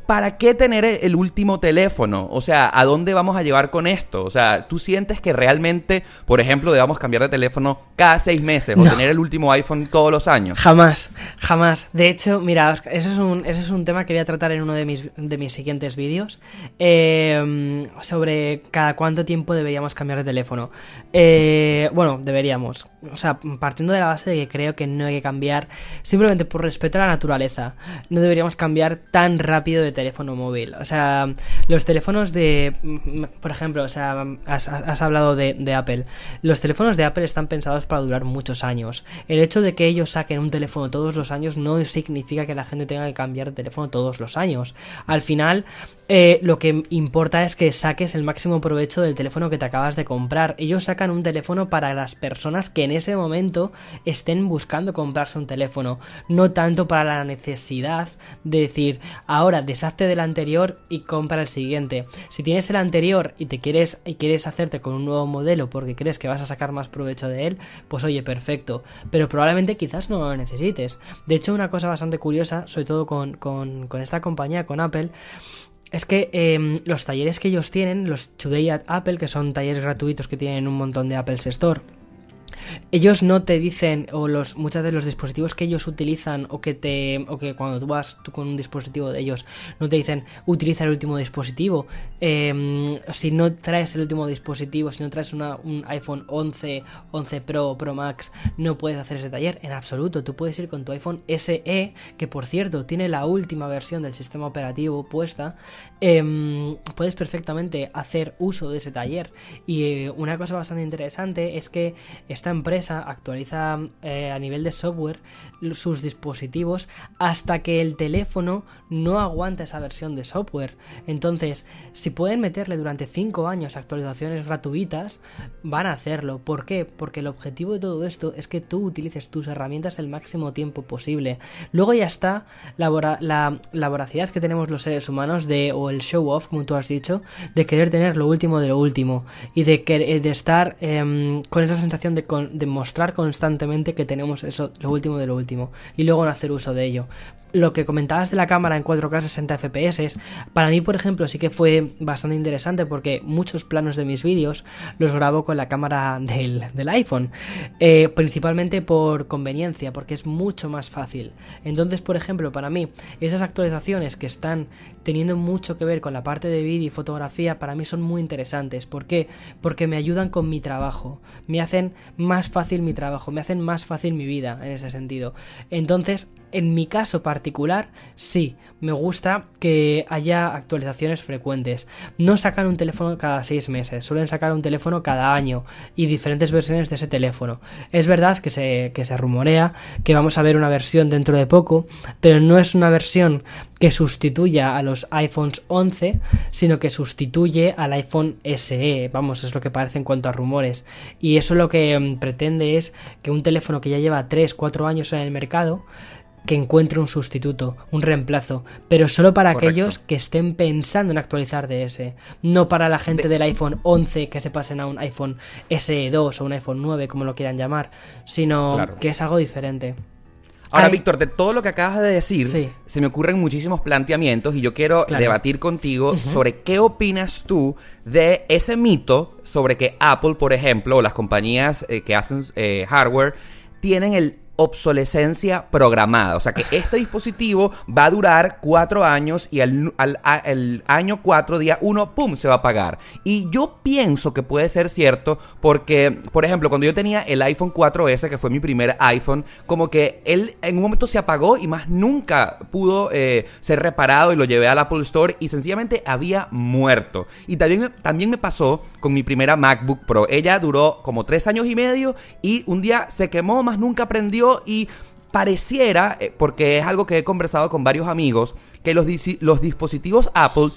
¿para qué tener el último teléfono? O sea, ¿a dónde vamos a llevar con esto? O sea, ¿tú sientes que realmente, por ejemplo, debamos cambiar de teléfono cada seis meses o tener el último iPhone todos los años? Jamás, jamás. De hecho, mira, ese es un, ese es un tema que voy a tratar en uno de mis, de mis siguientes vídeos eh, sobre cada cuánto tiempo deberíamos cambiar de teléfono. Eh, bueno, deberíamos. O sea, partiendo de la base de que creo que no hay que cambiar simplemente por respeto a la naturaleza. No deberíamos cambiar tan rápido de teléfono móvil. O sea, los teléfonos de, por ejemplo, o sea, has, hablado de, Apple. Los teléfonos de Apple están pensados para durar muchos años. El hecho de que ellos saquen un teléfono todos los años no significa que la gente tenga que cambiar de teléfono todos los años. Al final, eh, lo que importa es que saques el máximo provecho del teléfono que te acabas de comprar. Ellos sacan un teléfono para las personas que en ese momento estén buscando comprarse un teléfono, no tanto para la necesidad de decir, ahora de deshazte del anterior y compra el siguiente. Si tienes el anterior y te quieres y quieres hacerte con un nuevo modelo porque crees que vas a sacar más provecho de él, pues oye, perfecto. Pero probablemente quizás no lo necesites. De hecho, una cosa bastante curiosa, sobre todo con, con, esta compañía, con Apple, es que em, los talleres que ellos tienen, los Today at Apple, que son talleres gratuitos que tienen un montón de Apple Store, ellos no te dicen, o los, muchos de los dispositivos que ellos utilizan, o que te, o que cuando tú vas tú con un dispositivo de ellos, no te dicen utiliza el último dispositivo. Em, si no traes el último dispositivo, si no traes una, un iPhone 11, 11 Pro, Pro Max, no puedes hacer ese taller. En absoluto, tú puedes ir con tu iPhone SE, que por cierto tiene la última versión del sistema operativo puesta. Em, puedes perfectamente hacer uso de ese taller. Y eh, una cosa bastante interesante es que esta empresa actualiza eh, a nivel de software sus dispositivos hasta que el teléfono no aguanta esa versión de software. Entonces, si pueden meterle durante 5 años actualizaciones gratuitas, van a hacerlo. ¿Por qué? Porque el objetivo de todo esto es que tú utilices tus herramientas el máximo tiempo posible. Luego ya está la, la, voracidad que tenemos los seres humanos de, o el show off, como tú has dicho, de querer tener lo último de lo último y de, de estar em, con esa sensación de demostrar constantemente que tenemos eso, lo último de lo último, y luego no hacer uso de ello lo que comentabas de la cámara en 4K 60 FPS, para mí, por ejemplo, sí que fue bastante interesante porque muchos planos de mis vídeos los grabo con la cámara del, iPhone, eh, principalmente por conveniencia, porque es mucho más fácil. Entonces, por ejemplo, para mí, esas actualizaciones que están teniendo mucho que ver con la parte de vídeo y fotografía, para mí son muy interesantes. ¿Por qué? Porque me ayudan con mi trabajo, me hacen más fácil mi trabajo, me hacen más fácil mi vida en ese sentido. Entonces, en mi caso particular, sí, me gusta que haya actualizaciones frecuentes. No sacan un teléfono cada seis meses, suelen sacar un teléfono cada año y diferentes versiones de ese teléfono. Es verdad que se, que se rumorea que vamos a ver una versión dentro de poco, pero no es una versión que sustituya a los iPhones 11, sino que sustituye al iPhone SE. Vamos, es lo que parece en cuanto a rumores. Y eso lo que mm, pretende es que un teléfono que ya lleva 3-4 años en el mercado que encuentre un sustituto, un reemplazo, pero solo para aquellos que estén pensando en actualizar de ese, no para la gente del iPhone 11 que se pasen a un iPhone SE2 o un iPhone 9, como lo quieran llamar, sino que es algo diferente. Ahora, Víctor, de todo lo que acabas de decir, se me ocurren muchísimos planteamientos y yo quiero debatir contigo sobre qué opinas tú de ese mito sobre que Apple, por ejemplo, o las compañías eh, que hacen eh, hardware, tienen el obsolescencia programada. O sea que este dispositivo va a durar cuatro años y al, el año cuatro, día uno, ¡pum!, se va a apagar. Y yo pienso que puede ser cierto porque, por ejemplo, cuando yo tenía el iPhone 4S, que fue mi primer iPhone, como que él en un momento se apagó y más nunca pudo eh, ser reparado y lo llevé al Apple Store y sencillamente había muerto. Y también, también me pasó con mi primera MacBook Pro. Ella duró como tres años y medio y un día se quemó, más nunca prendió y pareciera, eh, porque es algo que he conversado con varios amigos, que los, los dispositivos Apple,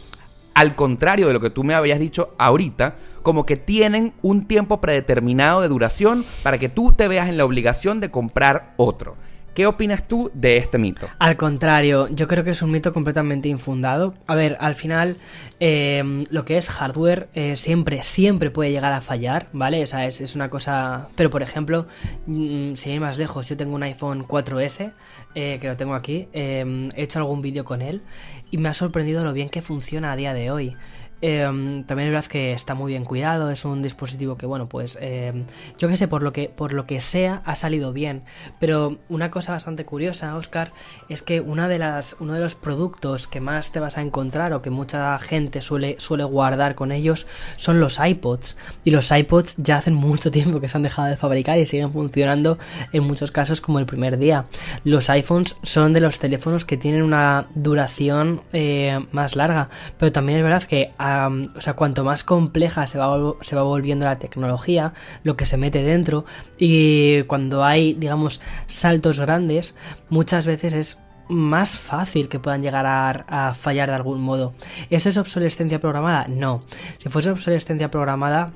al contrario de lo que tú me habías dicho ahorita, como que tienen un tiempo predeterminado de duración para que tú te veas en la obligación de comprar otro. ¿Qué opinas tú de este mito? Al contrario, yo creo que es un mito completamente infundado. A ver, al final, em, lo que es hardware eh, siempre, siempre puede llegar a fallar, ¿vale? O sea, es, una cosa... Pero, por ejemplo, mm, si hay más lejos, yo tengo un iPhone 4S, eh, que lo tengo aquí, he hecho algún vídeo con él y me ha sorprendido lo bien que funciona a día de hoy. Em, también es verdad que está muy bien cuidado, es un dispositivo que, bueno, pues em, yo que sé, por lo que, por lo que sea, ha salido bien. Pero una cosa bastante curiosa, Oscar, es que una de las, uno de los productos que más te vas a encontrar o que mucha gente suele, suele guardar con ellos son los iPods. Y los iPods ya hacen mucho tiempo que se han dejado de fabricar y siguen funcionando en muchos casos como el primer día. Los iPhones son de los teléfonos que tienen una duración eh, más larga, pero también es verdad que o sea, cuanto más compleja se va, se va volviendo la tecnología, lo que se mete dentro, y cuando hay, digamos, saltos grandes, muchas veces es más fácil que puedan llegar a, a, fallar de algún modo. ¿Eso es obsolescencia programada? No. Si fuese obsolescencia programada,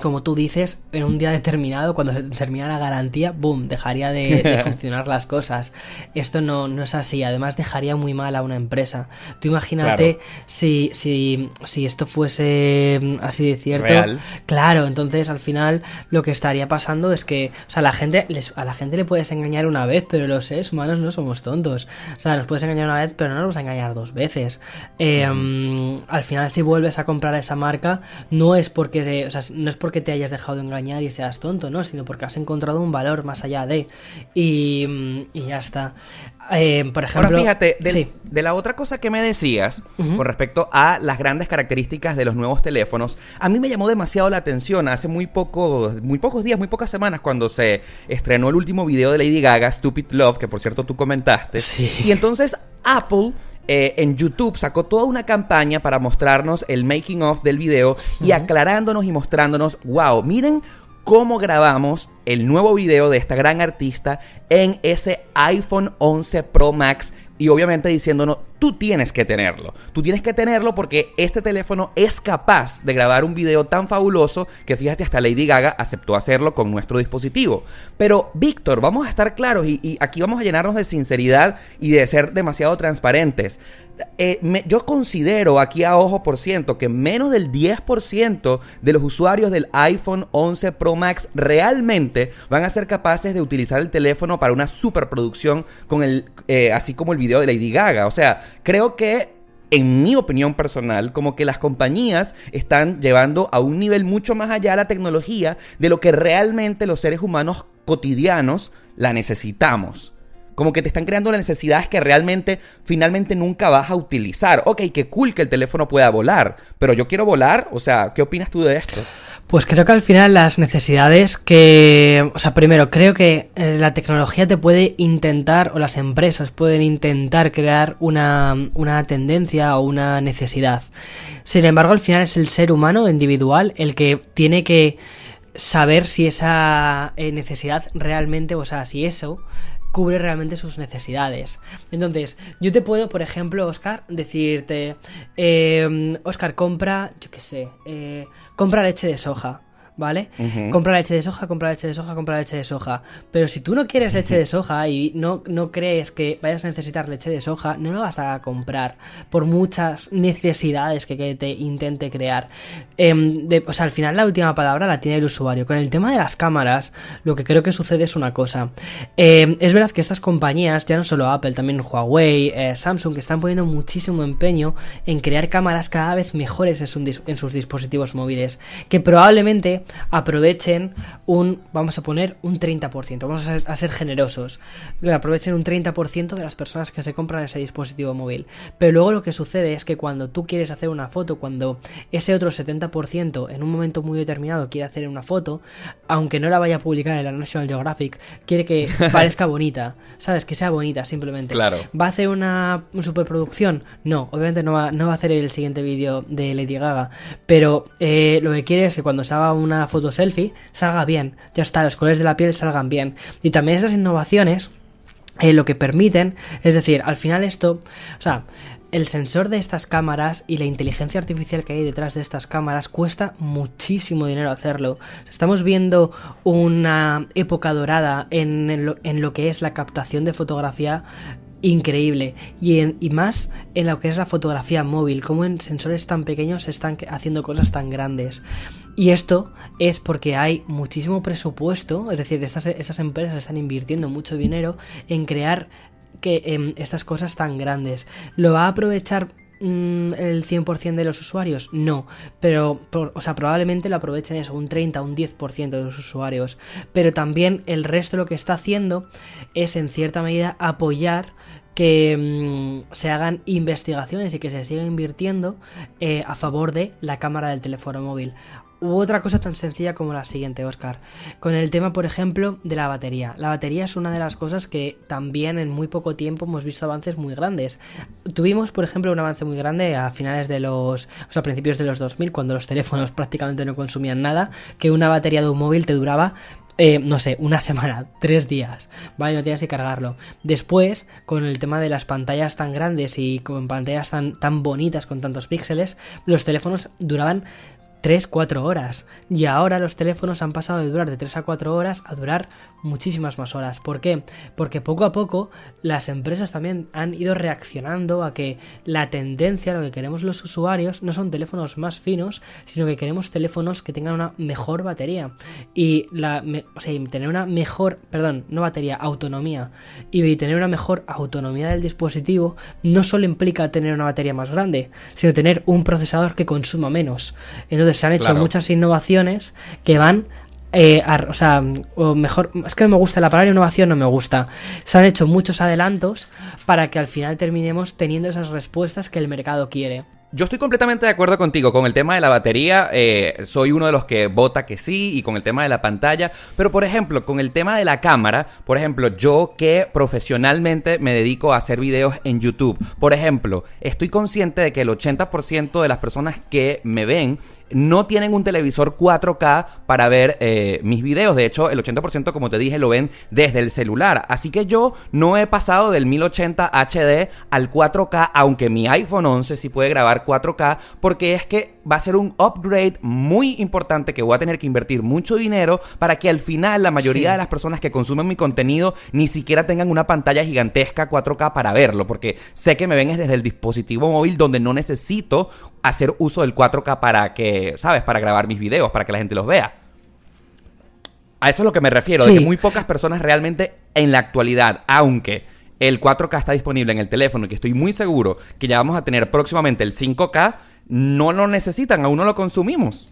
como tú dices, en un día determinado, cuando se termina la garantía, boom, dejaría de, funcionar las cosas. Esto no, no, es así, además dejaría muy mal a una empresa. Tú imagínate si, si, si esto fuese mm, así de cierto. Claro, entonces al final lo que estaría pasando es que, o sea, la gente, a la gente le puedes engañar una vez, pero los seres humanos no somos tontos. O sea, nos puedes engañar una vez, pero no nos vas a engañar dos veces. Eh, mm, al final, si vuelves a comprar esa marca, no es porque, o sea, no es porque te hayas dejado de engañar y seas tonto, ¿no? Sino porque has encontrado un valor más allá de. Y, mm, y ya está. Eh, por ejemplo. Ahora fíjate, de la otra cosa que me decías con respecto a las grandes características de los nuevos teléfonos, a mí me llamó demasiado la atención hace muy, poco, muy pocos días, muy pocas semanas, cuando se estrenó el último video de Lady Gaga, Stupid Love, que por cierto tú comentaste. Y entonces Apple eh, en YouTube sacó toda una campaña para mostrarnos el making of del video y aclarándonos y mostrándonos, wow, miren cómo grabamos el nuevo video de esta gran artista en ese iPhone 11 Pro Max y obviamente diciéndonos, tú tienes que tenerlo. Tú tienes que tenerlo porque este teléfono es capaz de grabar un video tan fabuloso que fíjate, hasta Lady Gaga aceptó hacerlo con nuestro dispositivo. Pero, Víctor, vamos a estar claros y, aquí vamos a llenarnos de sinceridad y de ser demasiado transparentes. Eh, yo considero aquí a ojo por ciento que menos del 10% de los usuarios del iPhone 11 Pro Max realmente van a ser capaces de utilizar el teléfono para una superproducción con el, eh, así como el video de Lady Gaga. O sea, creo que en mi opinión personal, como que las compañías están llevando a un nivel mucho más allá la tecnología de lo que realmente los seres humanos cotidianos la necesitamos. Como que te están creando las necesidades que realmente finalmente nunca vas a utilizar. Ok, qué cool que el teléfono pueda volar, pero yo quiero volar. O sea, ¿qué opinas tú de esto? Pues creo que al final las necesidades que, o sea, primero creo que eh, la tecnología te puede intentar o las empresas pueden intentar crear una, una tendencia o una necesidad. Sin embargo, al final es el ser humano individual el que tiene que saber si esa eh, necesidad realmente, o sea, si eso cubre realmente sus necesidades. Entonces, yo te puedo, por ejemplo, Oscar, decirte, eh, Oscar, compra, yo qué sé, eh, compra leche de soja. ¿Vale? Compra leche de soja, compra leche de soja, compra leche de soja. Pero si tú no quieres leche de soja y no, no crees que vayas a necesitar leche de soja, no lo vas a comprar por muchas necesidades que, te intente crear. Em, o sea, al final la última palabra la tiene el usuario. Con el tema de las cámaras, lo que creo que sucede es una cosa. Em, es verdad que estas compañías, ya no solo Apple, también Huawei, eh, Samsung, que están poniendo muchísimo empeño en crear cámaras cada vez mejores en sus dispositivos móviles. Que probablemente aprovechen un, vamos a poner un 30%, vamos a ser, generosos, aprovechen un 30% de las personas que se compran ese dispositivo móvil. Pero luego lo que sucede es que cuando tú quieres hacer una foto, cuando ese otro 70% en un momento muy determinado quiere hacer una foto, aunque no la vaya a publicar en la National Geographic, quiere que parezca bonita, ¿sabes? Que sea bonita simplemente. Claro. ¿Va a hacer una, superproducción? No, obviamente no va, no va a hacer el siguiente vídeo de Lady Gaga, pero eh, lo que quiere es que cuando se haga una foto selfie salga bien, ya está, los colores de la piel salgan bien. Y también estas innovaciones eh, lo que permiten, es decir, al final esto, o sea, el sensor de estas cámaras y la inteligencia artificial que hay detrás de estas cámaras cuesta muchísimo dinero hacerlo. Estamos viendo una época dorada en lo, en lo que es la captación de fotografía increíble y, y más en lo que es la fotografía móvil, como en sensores tan pequeños se están haciendo cosas tan grandes. Y esto es porque hay muchísimo presupuesto, es decir, estas, estas empresas están invirtiendo mucho dinero en crear que, em, estas cosas tan grandes. ¿Lo va a aprovechar mm, el 100% de los usuarios? No, pero, o sea, probablemente lo aprovechen eso, un 30, un 10% de los usuarios. Pero también el resto lo que está haciendo es en cierta medida apoyar que mm, se hagan investigaciones y que se siga invirtiendo eh, a favor de la cámara del teléfono móvil. U otra cosa tan sencilla como la siguiente, Oscar. Con el tema, por ejemplo, de la batería. La batería es una de las cosas que también en muy poco tiempo hemos visto avances muy grandes. Tuvimos, por ejemplo, un avance muy grande a finales de los, o sea, a principios de los 2000, cuando los teléfonos prácticamente no consumían nada, que una batería de un móvil te duraba eh, no sé, una semana, tres días, ¿vale? No tienes que cargarlo. Después, con el tema de las pantallas tan grandes y con pantallas tan, tan bonitas, con tantos píxeles, los teléfonos duraban 3-4 horas. Y ahora los teléfonos han pasado de durar de 3 a 4 horas a durar muchísimas más horas. ¿Por qué? Porque poco a poco las empresas también han ido reaccionando a que la tendencia, lo que queremos los usuarios, no son teléfonos más finos, sino que queremos teléfonos que tengan una mejor batería. Y la, tener una mejor, perdón, no batería, autonomía. Y tener una mejor autonomía del dispositivo no solo implica tener una batería más grande, sino tener un procesador que consuma menos. Entonces, se han hecho muchas innovaciones que van eh, o sea, o mejor, es que no me gusta la palabra innovación, no me gusta. Se han hecho muchos adelantos para que al final terminemos teniendo esas respuestas que el mercado quiere. Yo estoy completamente de acuerdo contigo con el tema de la batería. Eh, soy uno de los que vota que sí y con el tema de la pantalla. Pero por ejemplo, con el tema de la cámara, por ejemplo, yo que profesionalmente me dedico a hacer videos en YouTube. Por ejemplo, estoy consciente de que el 80% de las personas que me ven no tienen un televisor 4K para ver eh, mis videos. De hecho, el 80%, como te dije, lo ven desde el celular. Así que yo no he pasado del 1080 HD al 4K, aunque mi iPhone 11 sí puede grabar 4K, porque es que va a ser un upgrade muy importante que voy a tener que invertir mucho dinero para que al final la mayoría de las personas que consumen mi contenido ni siquiera tengan una pantalla gigantesca 4K para verlo, porque sé que me ven desde el dispositivo móvil donde no necesito hacer uso del 4K para que, ¿sabes? Para grabar mis videos, para que la gente los vea. A eso es lo que me refiero, de que muy pocas personas realmente en la actualidad, aunque el 4K está disponible en el teléfono y que estoy muy seguro que ya vamos a tener próximamente el 5K, no lo necesitan, aún no lo consumimos.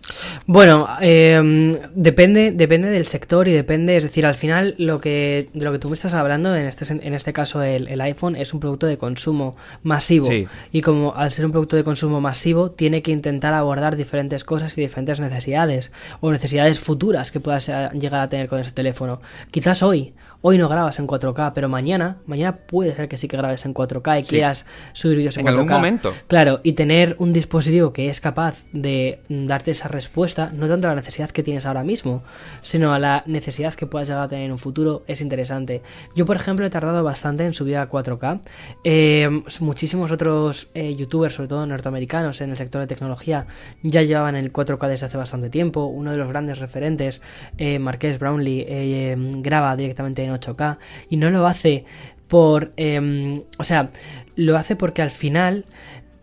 Bueno, em, depende, depende del sector y depende, es decir, al final lo que, de lo que tú me estás hablando, en este, en este caso el, iPhone, es un producto de consumo masivo. Y como al ser un producto de consumo masivo, tiene que intentar abordar diferentes cosas y diferentes necesidades o necesidades futuras que puedas llegar a tener con ese teléfono. Quizás hoy, hoy no grabas en 4K, pero mañana, mañana puede ser que sí que grabes en 4K y quieras subir vídeos en, 4K. En algún momento. Claro, y tener un dispositivo que es capaz de darte esa respuesta, no tanto a la necesidad que tienes ahora mismo, sino a la necesidad que puedas llegar a tener en un futuro, es interesante. Yo, por ejemplo, he tardado bastante en subir a 4K. Eh, muchísimos otros eh, youtubers, sobre todo norteamericanos, en el sector de tecnología, ya llevaban el 4K desde hace bastante tiempo. Uno de los grandes referentes, eh, Marqués Brownlee, eh, graba directamente 8K y no lo hace por... Em, o sea, lo hace porque al final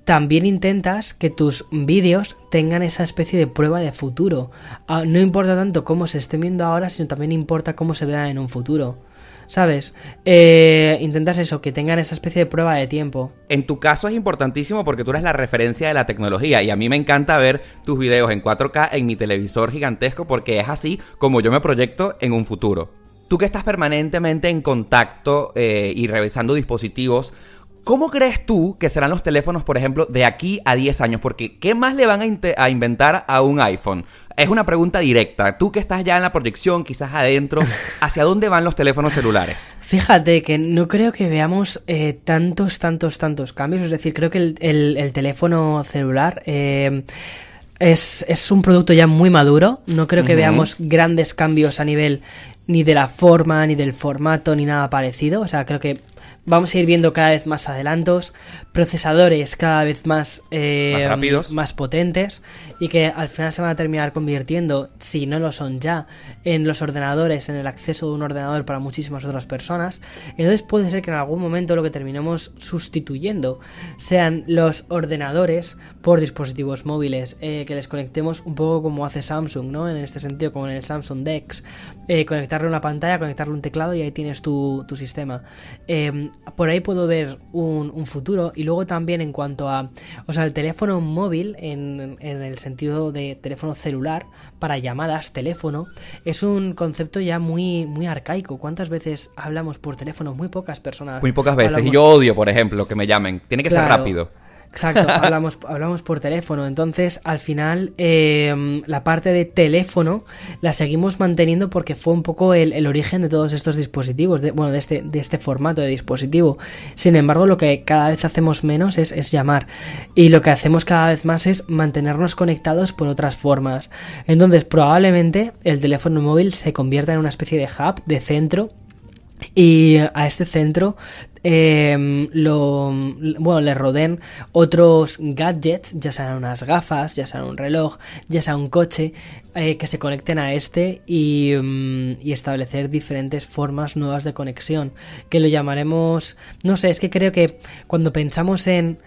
también intentas que tus vídeos tengan esa especie de prueba de futuro. Ah, no importa tanto cómo se estén viendo ahora, sino también importa cómo se vean en un futuro. ¿Sabes? Eh, intentas eso, que tengan esa especie de prueba de tiempo. En tu caso es importantísimo porque tú eres la referencia de la tecnología y a mí me encanta ver tus videos en 4K en mi televisor gigantesco porque es así como yo me proyecto en un futuro. Tú que estás permanentemente en contacto eh, y revisando dispositivos, ¿Cómo crees tú que serán los teléfonos, por ejemplo, de aquí a 10 años? Porque, ¿qué más le van a, inventar a un iPhone? Es una pregunta directa. Tú que estás ya en la proyección, quizás adentro, ¿hacia dónde van los teléfonos celulares? Fíjate que no creo que veamos eh, tantos, tantos, tantos cambios. Es decir, creo que el, teléfono celular... Eh, es, un producto ya muy maduro. No creo que veamos grandes cambios a nivel ni de la forma, ni del formato, ni nada parecido. O sea, creo que vamos a ir viendo cada vez más adelantos, procesadores cada vez más, eh, rápidos, más potentes y que al final se van a terminar convirtiendo, si no lo son ya, en los ordenadores, en el acceso de un ordenador para muchísimas otras personas. Entonces puede ser que en algún momento lo que terminemos sustituyendo sean los ordenadores por dispositivos móviles, eh, que les conectemos un poco como hace Samsung, ¿no? En este sentido, como en el Samsung Dex, eh, conectarle una pantalla, conectarle un teclado y ahí tienes tu, tu sistema. Eh, por ahí puedo ver un, futuro y luego también en cuanto a, o sea, el teléfono móvil en, el sentido de teléfono celular para llamadas, teléfono, es un concepto ya muy, muy arcaico. ¿Cuántas veces hablamos por teléfono? Muy pocas personas. Muy pocas veces. Y yo odio, por ejemplo, que me llamen. Tiene que ser rápido. Exacto, hablamos, hablamos por teléfono. Entonces, al final, em, la parte de teléfono la seguimos manteniendo porque fue un poco el, origen de todos estos dispositivos, de, bueno, de este, de este formato de dispositivo. Sin embargo, lo que cada vez hacemos menos es, es llamar. Y lo que hacemos cada vez más es mantenernos conectados por otras formas. Entonces, probablemente el teléfono móvil se convierta en una especie de hub, de centro y a este centro eh, lo, bueno, le roden otros gadgets, ya sean unas gafas, ya sean un reloj, ya sea un coche, eh, que se conecten a este y, mm, y, establecer diferentes formas nuevas de conexión, que lo llamaremos, no sé, es que creo que cuando pensamos en,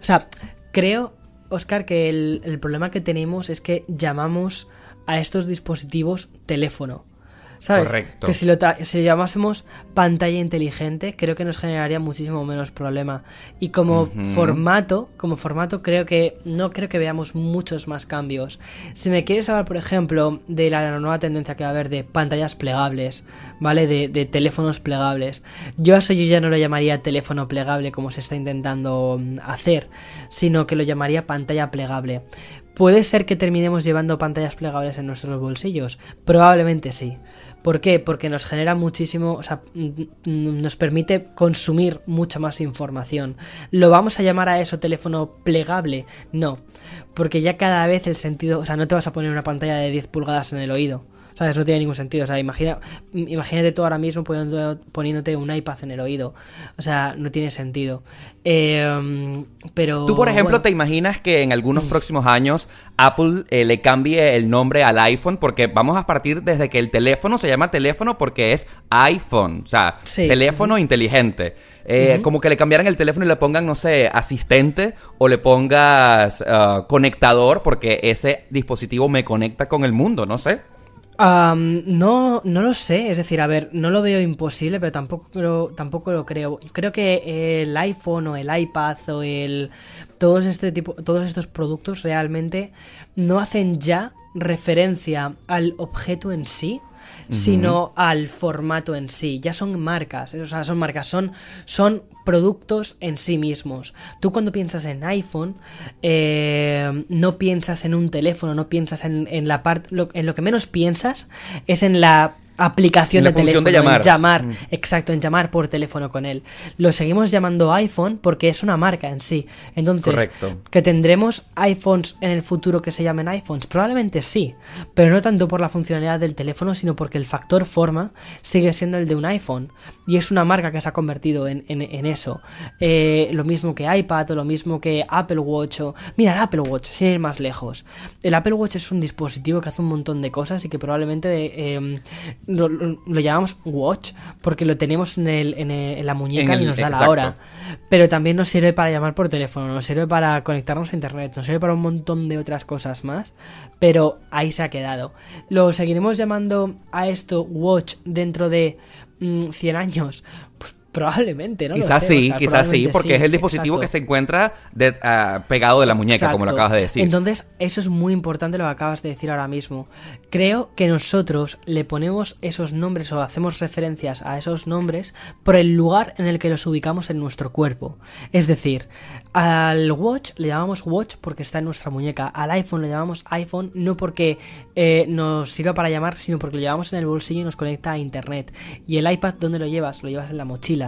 o sea, creo, Oscar, que el problema que tenemos es que llamamos a estos dispositivos teléfono. ¿Sabes? Correcto. Que si lo, si llamásemos pantalla inteligente, creo que nos generaría muchísimo menos problema. Y como formato, como formato, creo que no creo que veamos muchos más cambios. Si me quieres hablar, por ejemplo, de la nueva tendencia que va a haber de pantallas plegables, ¿vale? De, de teléfonos plegables. Yo a eso yo ya no lo llamaría teléfono plegable como se está intentando mm, hacer, sino que lo llamaría pantalla plegable. ¿Puede ser que terminemos llevando pantallas plegables en nuestros bolsillos? Probablemente sí. ¿Por qué? Porque nos genera muchísimo, o sea, nos permite consumir mucha más información. ¿Lo vamos a llamar a eso teléfono plegable? No, porque ya cada vez el sentido, o sea, no te vas a poner una pantalla de 10 pulgadas en el oído. ¿Sabes? No tiene ningún sentido. O sea, imagina, imagínate tú ahora mismo poniéndote un iPad en el oído. O sea, no tiene sentido. Eh, pero. Tú, por ejemplo, te imaginas que en algunos próximos años Apple eh, le cambie el nombre al iPhone porque vamos a partir desde que el teléfono se llama teléfono porque es iPhone. O sea, teléfono inteligente. Eh, como que le cambiaran el teléfono y le pongan, no sé, asistente o le pongas ah, conectador porque ese dispositivo me conecta con el mundo, no sé no, no lo sé, es decir, a ver, no lo veo imposible, pero tampoco lo, tampoco lo creo. Creo que el iPhone o el iPad o el todos este tipo, todos estos productos realmente no hacen ya referencia al objeto en sí, sino al formato en sí. Ya son marcas, o sea, son marcas, son, son productos en sí mismos. Tú cuando piensas en iPhone, eh, no piensas en un teléfono, no piensas en, en la parte, en lo que menos piensas es en la aplicación de teléfono, de llamar. en llamar, mm. exacto, en llamar por teléfono con él. Lo seguimos llamando iPhone porque es una marca en sí. Entonces, que tendremos iPhones en el futuro que se llamen iPhones, probablemente sí, pero no tanto por la funcionalidad del teléfono, sino porque el factor forma sigue siendo el de un iPhone y es una marca que se ha convertido en, eso. Eh, lo mismo que iPad o lo mismo que Apple Watch o mira el Apple Watch sin ir más lejos. El Apple Watch es un dispositivo que hace un montón de cosas y que probablemente eh, lo, llamamos watch porque lo tenemos en, el, en, la muñeca y nos da la hora. Pero también nos sirve para llamar por teléfono, nos sirve para conectarnos a internet, nos sirve para un montón de otras cosas más. Pero ahí se ha quedado. Lo seguiremos llamando a esto watch dentro de 100 mm, años. Pues Probablemente, ¿no? Quizás sí, quizás sí, porque es el dispositivo que se encuentra ah, pegado de la muñeca, como lo acabas de decir. Entonces, eso es muy importante lo que acabas de decir ahora mismo. Creo que nosotros le ponemos esos nombres o hacemos referencias a esos nombres por el lugar en el que los ubicamos en nuestro cuerpo. Es decir, al watch le llamamos watch porque está en nuestra muñeca, al iPhone le llamamos iPhone no porque eh, nos sirva para llamar, sino porque lo llevamos en el bolsillo y nos conecta a internet. Y el iPad, ¿dónde lo llevas? Lo llevas en la mochila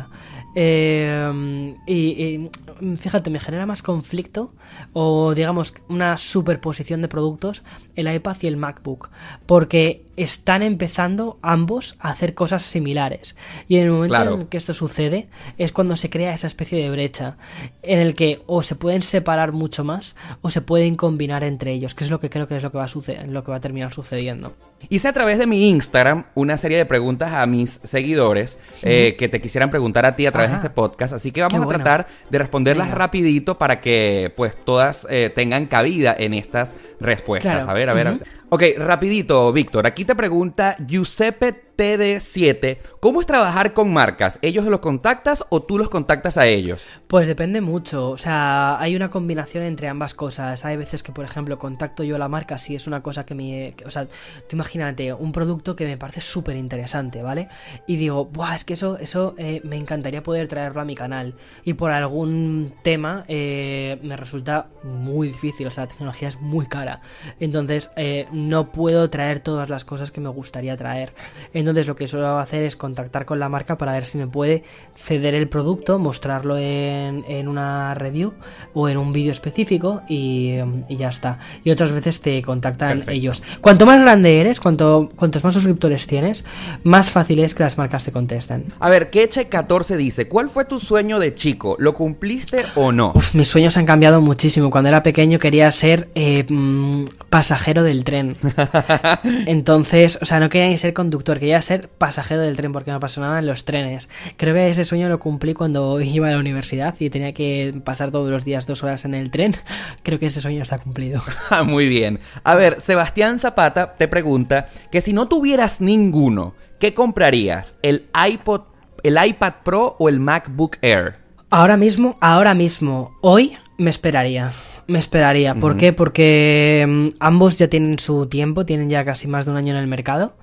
eh, y, fíjate, me genera más conflicto o digamos una superposición de productos el iPad y el MacBook. Porque están empezando ambos a hacer cosas similares. Y en el momento en que esto sucede es cuando se crea esa especie de brecha en el que o se pueden separar mucho más o se pueden combinar entre ellos, que es lo que creo que es lo que va a suceder, lo que va a terminar sucediendo. Hice a través de mi Instagram una serie de preguntas a mis seguidores eh, que te quisieran preguntar a ti a través de este podcast, así que vamos a tratar de responderlas rapidito para que pues todas eh, tengan cabida en estas respuestas. A ver, a ver. Ok, rapidito, Víctor. Aquí te pregunta Giuseppe TD7, ¿cómo es trabajar con marcas? ¿Ellos los contactas o tú los contactas a ellos? Pues depende mucho, o sea, hay una combinación entre ambas cosas. Hay veces que, por ejemplo, contacto yo a la marca si es una cosa que me... O sea, tú imagínate, un producto que me parece súper interesante, ¿vale? Y digo, Buah, es que eso, eso eh, me encantaría poder traerlo a mi canal. Y por algún tema eh, me resulta muy difícil, o sea, la tecnología es muy cara. Entonces, eh, no puedo traer todas las cosas que me gustaría traer. Entonces lo que suelo hacer es contactar con la marca para ver si me puede ceder el producto, mostrarlo en, en una review o en un vídeo específico y, y ya está. Y otras veces te contactan Perfecto. ellos. Cuanto más grande eres, cuanto, cuantos más suscriptores tienes, más fácil es que las marcas te contesten. A ver, Keche14 dice, ¿cuál fue tu sueño de chico? ¿Lo cumpliste o no? Uf, mis sueños han cambiado muchísimo. Cuando era pequeño quería ser eh, mm, pasajero del tren. Entonces, o sea, no quería ni ser conductor, quería ser pasajero del tren porque me apasionaban los trenes. Creo que ese sueño lo cumplí cuando iba a la universidad y tenía que pasar todos los días dos horas en el tren. Creo que ese sueño está cumplido. Muy bien. A ver, Sebastián Zapata te pregunta que si no tuvieras ninguno, ¿qué comprarías? ¿El iPod, el iPad Pro o el MacBook Air? Ahora mismo, ahora mismo, hoy me esperaría. Me esperaría. ¿Por qué? Porque mm, ambos ya tienen su tiempo, tienen ya casi más de un año en el mercado.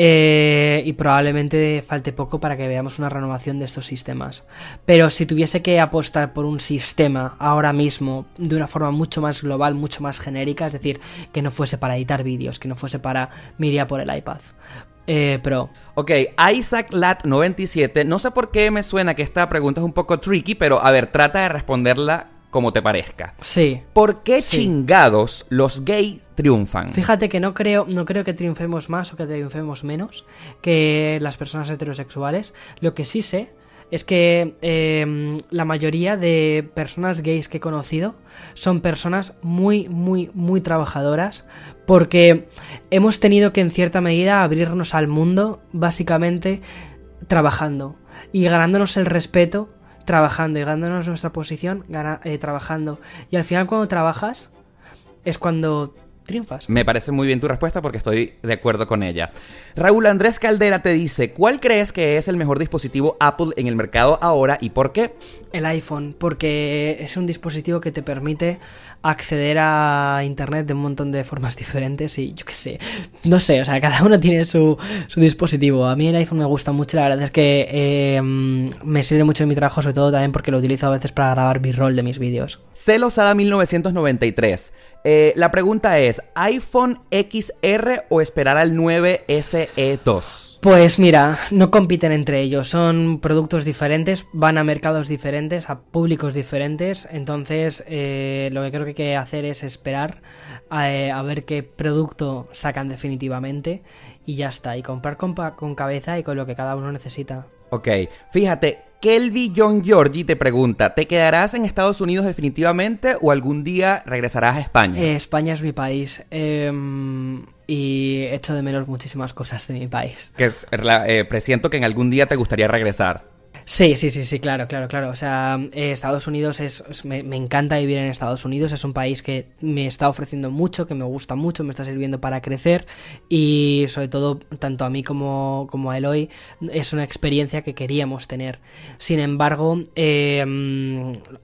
eh, y probablemente falte poco para que veamos una renovación de estos sistemas. Pero si tuviese que apostar por un sistema ahora mismo de una forma mucho más global, mucho más genérica, es decir, que no fuese para editar vídeos, que no fuese para me iría por el iPad. Eh, Pro. Ok, Isaac Lat 97, no sé por qué me suena que esta pregunta es un poco tricky, pero a ver, trata de responderla como te parezca. Sí. ¿Por qué Sí. chingados los gay triunfan? Fíjate que no creo, no creo que triunfemos más o que triunfemos menos que las personas heterosexuales. Lo que sí sé es que eh, la mayoría de personas gays que he conocido son personas muy, muy, muy trabajadoras porque hemos tenido que en cierta medida abrirnos al mundo básicamente trabajando y ganándonos el respeto trabajando y ganándonos nuestra posición gana- eh, trabajando y al final cuando trabajas es cuando triunfas. Me parece muy bien tu respuesta porque estoy de acuerdo con ella. Raúl Andrés Caldera te dice, ¿cuál crees que es el mejor dispositivo Apple en el mercado ahora y por qué? El iPhone, porque es un dispositivo que te permite acceder a Internet de un montón de formas diferentes y yo qué sé, no sé, o sea, cada uno tiene su, su dispositivo. A mí el iPhone me gusta mucho, la verdad es que eh, me sirve mucho en mi trabajo, sobre todo también porque lo utilizo a veces para grabar b-roll de mis vídeos. Celosada 1993. Eh, la pregunta es, ¿iPhone XR o esperar al 9SE2? Pues mira, no compiten entre ellos, son productos diferentes, van a mercados diferentes, a públicos diferentes, entonces eh, lo que creo que hay que hacer es esperar a, eh, a ver qué producto sacan definitivamente y ya está, y comprar con, con cabeza y con lo que cada uno necesita. Ok, fíjate, Kelby John Georgie te pregunta, ¿te quedarás en Estados Unidos definitivamente o algún día regresarás a España? Eh, España es mi país em, y echo de menos muchísimas cosas de mi país. Que la- eh, presiento que en algún día te gustaría regresar. Sí, sí, sí, sí, claro, claro, claro. O sea, eh, Estados Unidos es, es- me, me encanta vivir en Estados Unidos. Es un país que me está ofreciendo mucho, que me gusta mucho, me está sirviendo para crecer y sobre todo tanto a mí como, como a Eloy es una experiencia que queríamos tener. Sin embargo, eh,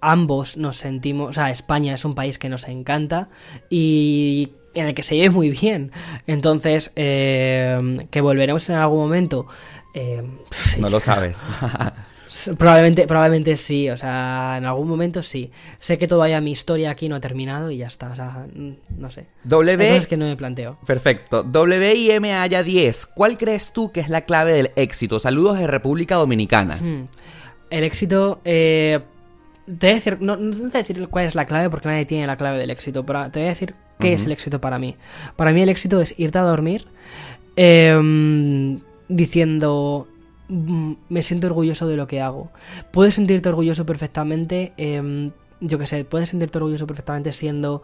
ambos nos sentimos, o sea, España es un país que nos encanta y en el que se vive muy bien. Entonces, eh, que volveremos en algún momento. Eh, sí. No lo sabes. Probablemente, probablemente sí, o sea, en algún momento sí. Sé que todavía mi historia aquí no ha terminado y ya está, o sea, mm, no sé. Hay W... cosas que no me planteo. Perfecto. WIMAYA 10. ¿Cuál crees tú que es la clave del éxito? Saludos de República Dominicana. Mm. El éxito, eh, te voy a decir, no, no te voy a decir cuál es la clave porque nadie tiene la clave del éxito, pero te voy a decir qué es el éxito para mí. Para mí el éxito es irte a dormir eh, diciendo "Mm, me siento orgulloso de lo que hago. Puedes sentirte orgulloso perfectamente, eh, yo qué sé, puedes sentirte orgulloso perfectamente siendo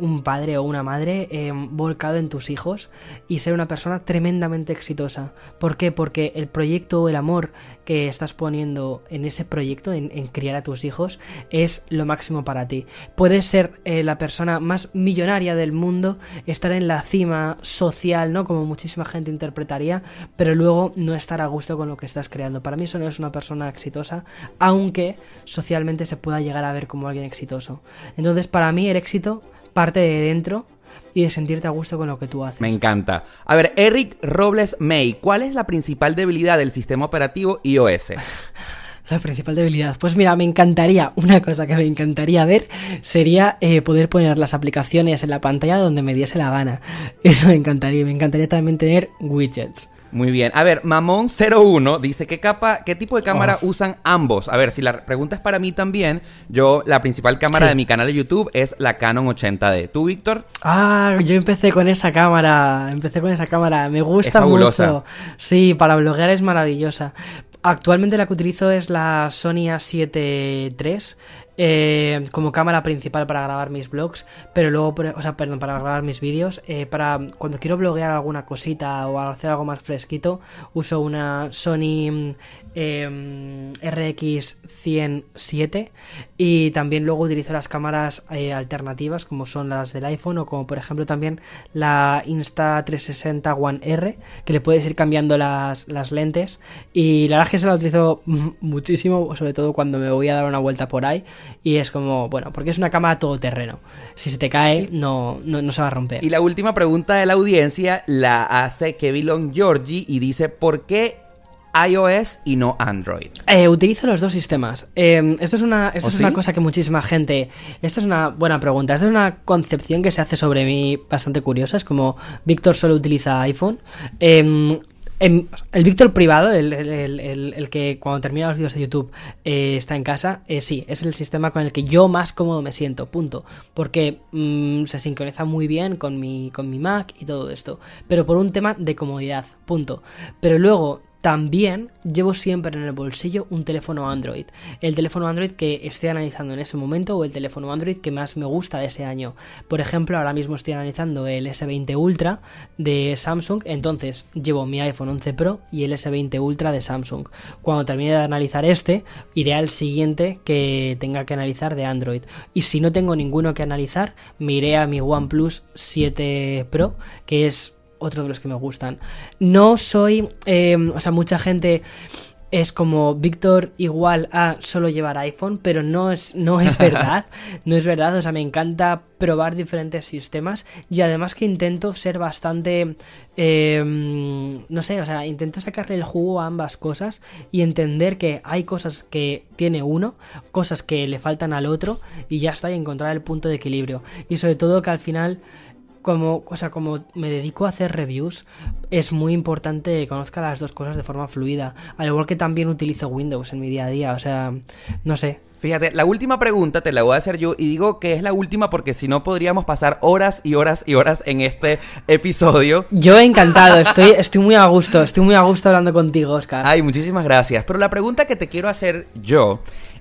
un padre o una madre eh, volcado en tus hijos y ser una persona tremendamente exitosa. ¿Por qué? Porque el proyecto o el amor que estás poniendo en ese proyecto, en, en criar a tus hijos, es lo máximo para ti. Puedes ser eh, la persona más millonaria del mundo, estar en la cima social, ¿no? Como muchísima gente interpretaría, pero luego no estar a gusto con lo que estás creando. Para mí eso no es una persona exitosa, aunque socialmente se pueda llegar a ver como alguien exitoso. Entonces, para mí el éxito parte de dentro y de sentirte a gusto con lo que tú haces. Me encanta. A ver, Eric Robles May, ¿cuál es la principal debilidad del sistema operativo iOS? La principal debilidad. Pues mira, me encantaría, una cosa que me encantaría ver sería eh, poder poner las aplicaciones en la pantalla donde me diese la gana. Eso me encantaría. Me encantaría también tener widgets. Muy bien. A ver, Mamón01 dice, ¿qué, capa, ¿qué tipo de cámara Oh. usan ambos? A ver, si la pregunta es para mí también, yo, la principal cámara Sí. de mi canal de YouTube es la Canon 80D. ¿Tú, Víctor? Ah, yo empecé con esa cámara, empecé con esa cámara, me gusta Es fabulosa. mucho. Sí, para bloguear es maravillosa. Actualmente la que utilizo es la Sony A7 III eh, como cámara principal para grabar mis vlogs, pero luego, o sea, perdón, para grabar mis vídeos, eh, para cuando quiero bloguear alguna cosita o hacer algo más fresquito, uso una Sony eh, RX 107 y también luego utilizo las cámaras eh, alternativas como son las del iPhone o como por ejemplo también la Insta360 One R que le puedes ir cambiando las, lentes y la verdad se la utilizo muchísimo sobre todo cuando me voy a dar una vuelta por ahí y es como bueno porque es una cámara todoterreno si se te cae no, no, no se va a romper Y la última pregunta de la audiencia la hace Kevilon Georgie y dice, ¿por qué iOS y no Android? Eh, utilizo los dos sistemas. Eh, esto es una, esto ¿Oh, es sí? una cosa que muchísima gente. Esto es una buena pregunta. Esta es una concepción que se hace sobre mí bastante curiosa. Es como Víctor solo utiliza iPhone. Eh, em, el Víctor privado, el, el- el- que cuando termina los vídeos de YouTube eh, está en casa, eh, sí, es el sistema con el que yo más cómodo me siento, punto. Porque mm, se sincroniza muy bien con mi, con mi Mac y todo esto. Pero por un tema de comodidad, punto. Pero luego también llevo siempre en el bolsillo un teléfono Android. El teléfono Android que estoy analizando en ese momento o el teléfono Android que más me gusta de ese año. Por ejemplo, ahora mismo estoy analizando el S20 Ultra de Samsung. Entonces llevo mi iPhone 11 Pro y el S20 Ultra de Samsung. Cuando termine de analizar este, iré al siguiente que tenga que analizar de Android. Y si no tengo ninguno que analizar, me iré a mi OnePlus 7 Pro, que es otro de los que me gustan. No soy, eh, o sea, mucha gente es como Víctor igual a solo llevar iPhone, pero no es, no es verdad, no es verdad, o sea, me encanta probar diferentes sistemas y además que intento ser bastante, eh, no sé, o sea, intento sacarle el jugo a ambas cosas y entender que hay cosas que tiene uno, cosas que le faltan al otro y ya está, y encontrar el punto de equilibrio. Y sobre todo que al final como, o sea, como me dedico a hacer reviews, es muy importante que conozca las dos cosas de forma fluida. Al igual que también utilizo Windows en mi día a día. O sea, no sé. Fíjate, la última pregunta te la voy a hacer yo y digo que es la última porque si no podríamos pasar horas y horas y horas en este episodio. Yo encantado, estoy, estoy muy a gusto, estoy muy a gusto hablando contigo, Oscar. Ay, muchísimas gracias. Pero la pregunta que te quiero hacer yo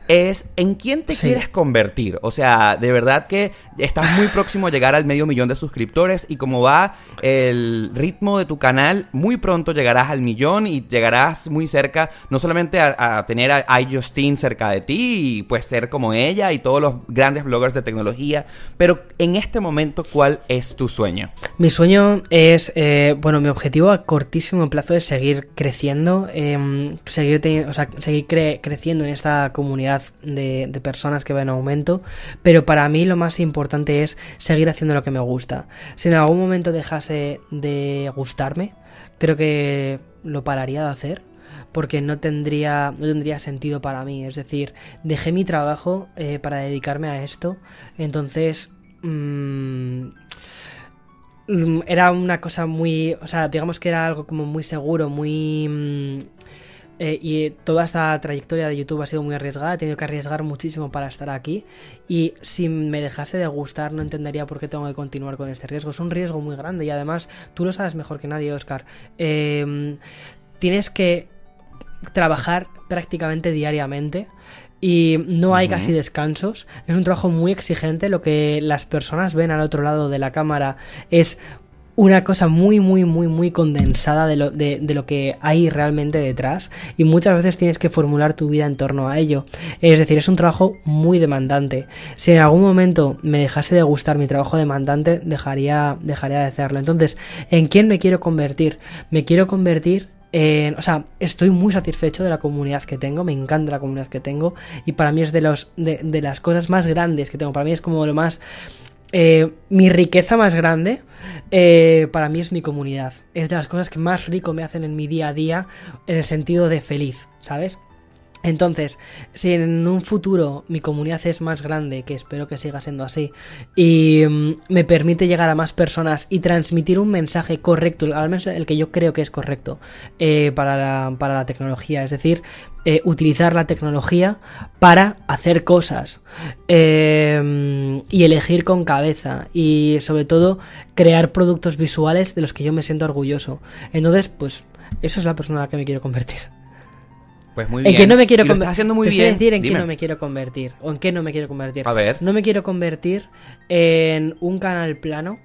es ¿en quién te Sí. quieres convertir? O sea, de verdad que estás muy próximo a llegar al medio millón de suscriptores y como va el ritmo de tu canal, muy pronto llegarás al millón y llegarás muy cerca, no solamente a, a tener a iJustine cerca de ti y pues ser como ella y todos los grandes bloggers de tecnología, pero en este momento, ¿cuál es tu sueño? Mi sueño es, eh, bueno, mi objetivo a cortísimo plazo es seguir creciendo, em, seguir, o sea, seguir cre- creciendo en esta comunidad de, personas que va en aumento, pero para mí lo más importante es seguir haciendo lo que me gusta. Si en algún momento dejase de gustarme, creo que lo pararía de hacer porque no tendría, no tendría sentido para mí. Es decir, dejé mi trabajo eh, para dedicarme a esto, entonces... mm, mm, era una cosa muy, o sea, digamos que era algo como muy seguro, muy... eh, y toda esta trayectoria de YouTube ha sido muy arriesgada, he tenido que arriesgar muchísimo para estar aquí y si me dejase de gustar no entendería por qué tengo que continuar con este riesgo. Es un riesgo muy grande y además tú lo sabes mejor que nadie, Oscar. Eh, tienes que trabajar prácticamente diariamente y no hay casi descansos. Es un trabajo muy exigente. Lo que las personas ven al otro lado de la cámara es una cosa muy, muy, muy, muy condensada de lo, de, de lo que hay realmente detrás y muchas veces tienes que formular tu vida en torno a ello. Es decir, es un trabajo muy demandante. Si en algún momento me dejase de gustar mi trabajo demandante, dejaría, dejaría de hacerlo. Entonces, ¿en quién me quiero convertir? Me quiero convertir en- o sea, estoy muy satisfecho de la comunidad que tengo, me encanta la comunidad que tengo y para mí es de los de, de las cosas más grandes que tengo. Para mí es como lo más eh, mi riqueza más grande eh, para mí es mi comunidad. Es de las cosas que más rico me hacen en mi día a día en el sentido de feliz, ¿sabes? Entonces, si en un futuro mi comunidad es más grande, que espero que siga siendo así, y mm, me permite llegar a más personas y transmitir un mensaje correcto, al menos el que yo creo que es correcto eh, para, la, para la tecnología, es decir, eh, utilizar la tecnología para hacer cosas eh, y elegir con cabeza y sobre todo crear productos visuales de los que yo me siento orgulloso. Entonces, pues eso es la persona en la que me quiero convertir. Pues muy En bien. que no me quiero Y lo conver- estás haciendo muy te sé bien. decir en Dime. qué no me quiero convertir. O en qué no me quiero convertir. A ver. No me quiero convertir en un canal plano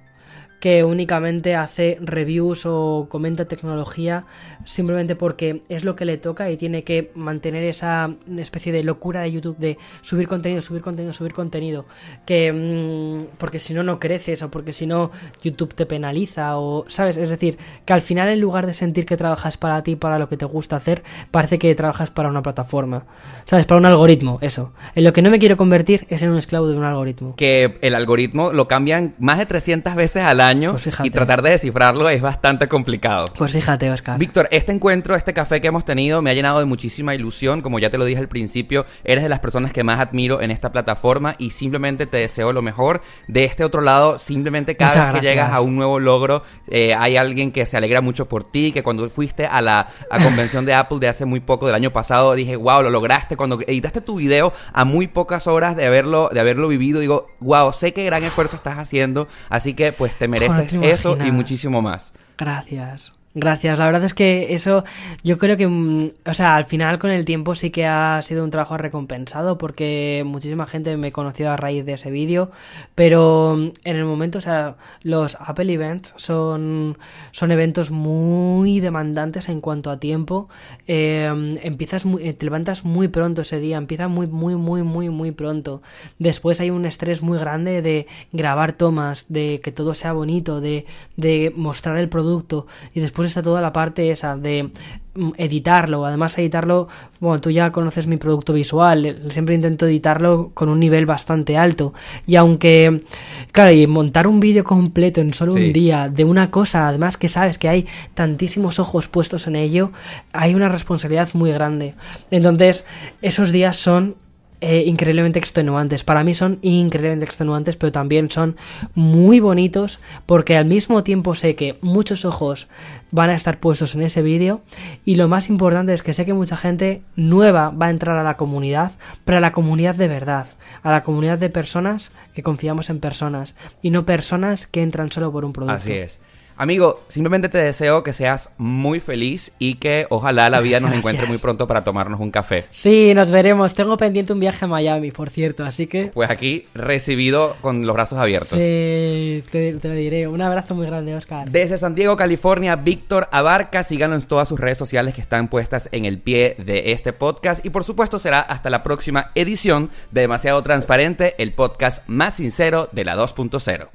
que únicamente hace reviews o comenta tecnología simplemente porque es lo que le toca y tiene que mantener esa especie de locura de YouTube de subir contenido, subir contenido, subir contenido. Que mm, porque si no no creces o porque si no YouTube te penaliza o sabes, es decir, que al final en lugar de sentir que trabajas para ti, para lo que te gusta hacer, parece que trabajas para una plataforma. ¿Sabes? Para un algoritmo, eso. En lo que no me quiero convertir es en un esclavo de un algoritmo. que el algoritmo lo cambian más de 300 veces al año Pues y tratar de descifrarlo es bastante complicado. Pues fíjate, Oscar. Víctor, este encuentro, este café que hemos tenido me ha llenado de muchísima ilusión. Como ya te lo dije al principio, eres de las personas que más admiro en esta plataforma y simplemente te deseo lo mejor. De este otro lado, simplemente cada Muchas vez que gracias. llegas a un nuevo logro, eh, hay alguien que se alegra mucho por ti, que cuando fuiste a la a convención de Apple de hace muy poco, del año pasado, dije, wow, lo lograste. Cuando editaste tu video a muy pocas horas de haberlo, de haberlo vivido, digo, wow, sé qué gran esfuerzo estás haciendo, así que pues te mereces eso y muchísimo más. Gracias. Gracias, la verdad es que eso yo creo que, mm, o sea, al final con el tiempo sí que ha sido un trabajo recompensado porque muchísima gente me conoció a raíz de ese vídeo, pero mm, en el momento, o sea, los Apple Events son, son eventos muy demandantes en cuanto a tiempo, Eh, empiezas muy- eh, te levantas muy pronto ese día, empieza muy, muy, muy, muy, muy pronto, después hay un estrés muy grande de grabar tomas, de que todo sea bonito, de, de mostrar el producto y después está toda la parte esa de mm, editarlo, además editarlo, bueno, tú ya conoces mi producto visual, eh, siempre intento editarlo con un nivel bastante alto y aunque, claro, y montar un vídeo completo en solo Sí. un día de una cosa, además que sabes que hay tantísimos ojos puestos en ello, hay una responsabilidad muy grande. Entonces, esos días son eh, increíblemente extenuantes. Para mí son increíblemente extenuantes, pero también son muy bonitos porque al mismo tiempo sé que muchos ojos van a estar puestos en ese vídeo y lo más importante es que sé que mucha gente nueva va a entrar a la comunidad, pero a la comunidad de verdad, a la comunidad de personas que confiamos en personas y no personas que entran solo por un producto. Así es. Amigo, simplemente te deseo que seas muy feliz y que ojalá la vida nos encuentre muy pronto para tomarnos un café. Sí, nos veremos. Tengo pendiente un viaje a Miami, por cierto, así que Pues aquí recibido con los brazos abiertos. sí, te, te lo diré. Un abrazo muy grande, Oscar. Desde San Diego, California, Víctor Abarca. Síganlo en todas sus redes sociales que están puestas en el pie de este podcast. Y por supuesto será hasta la próxima edición de Demasiado Transparente, el podcast más sincero de la 2.0.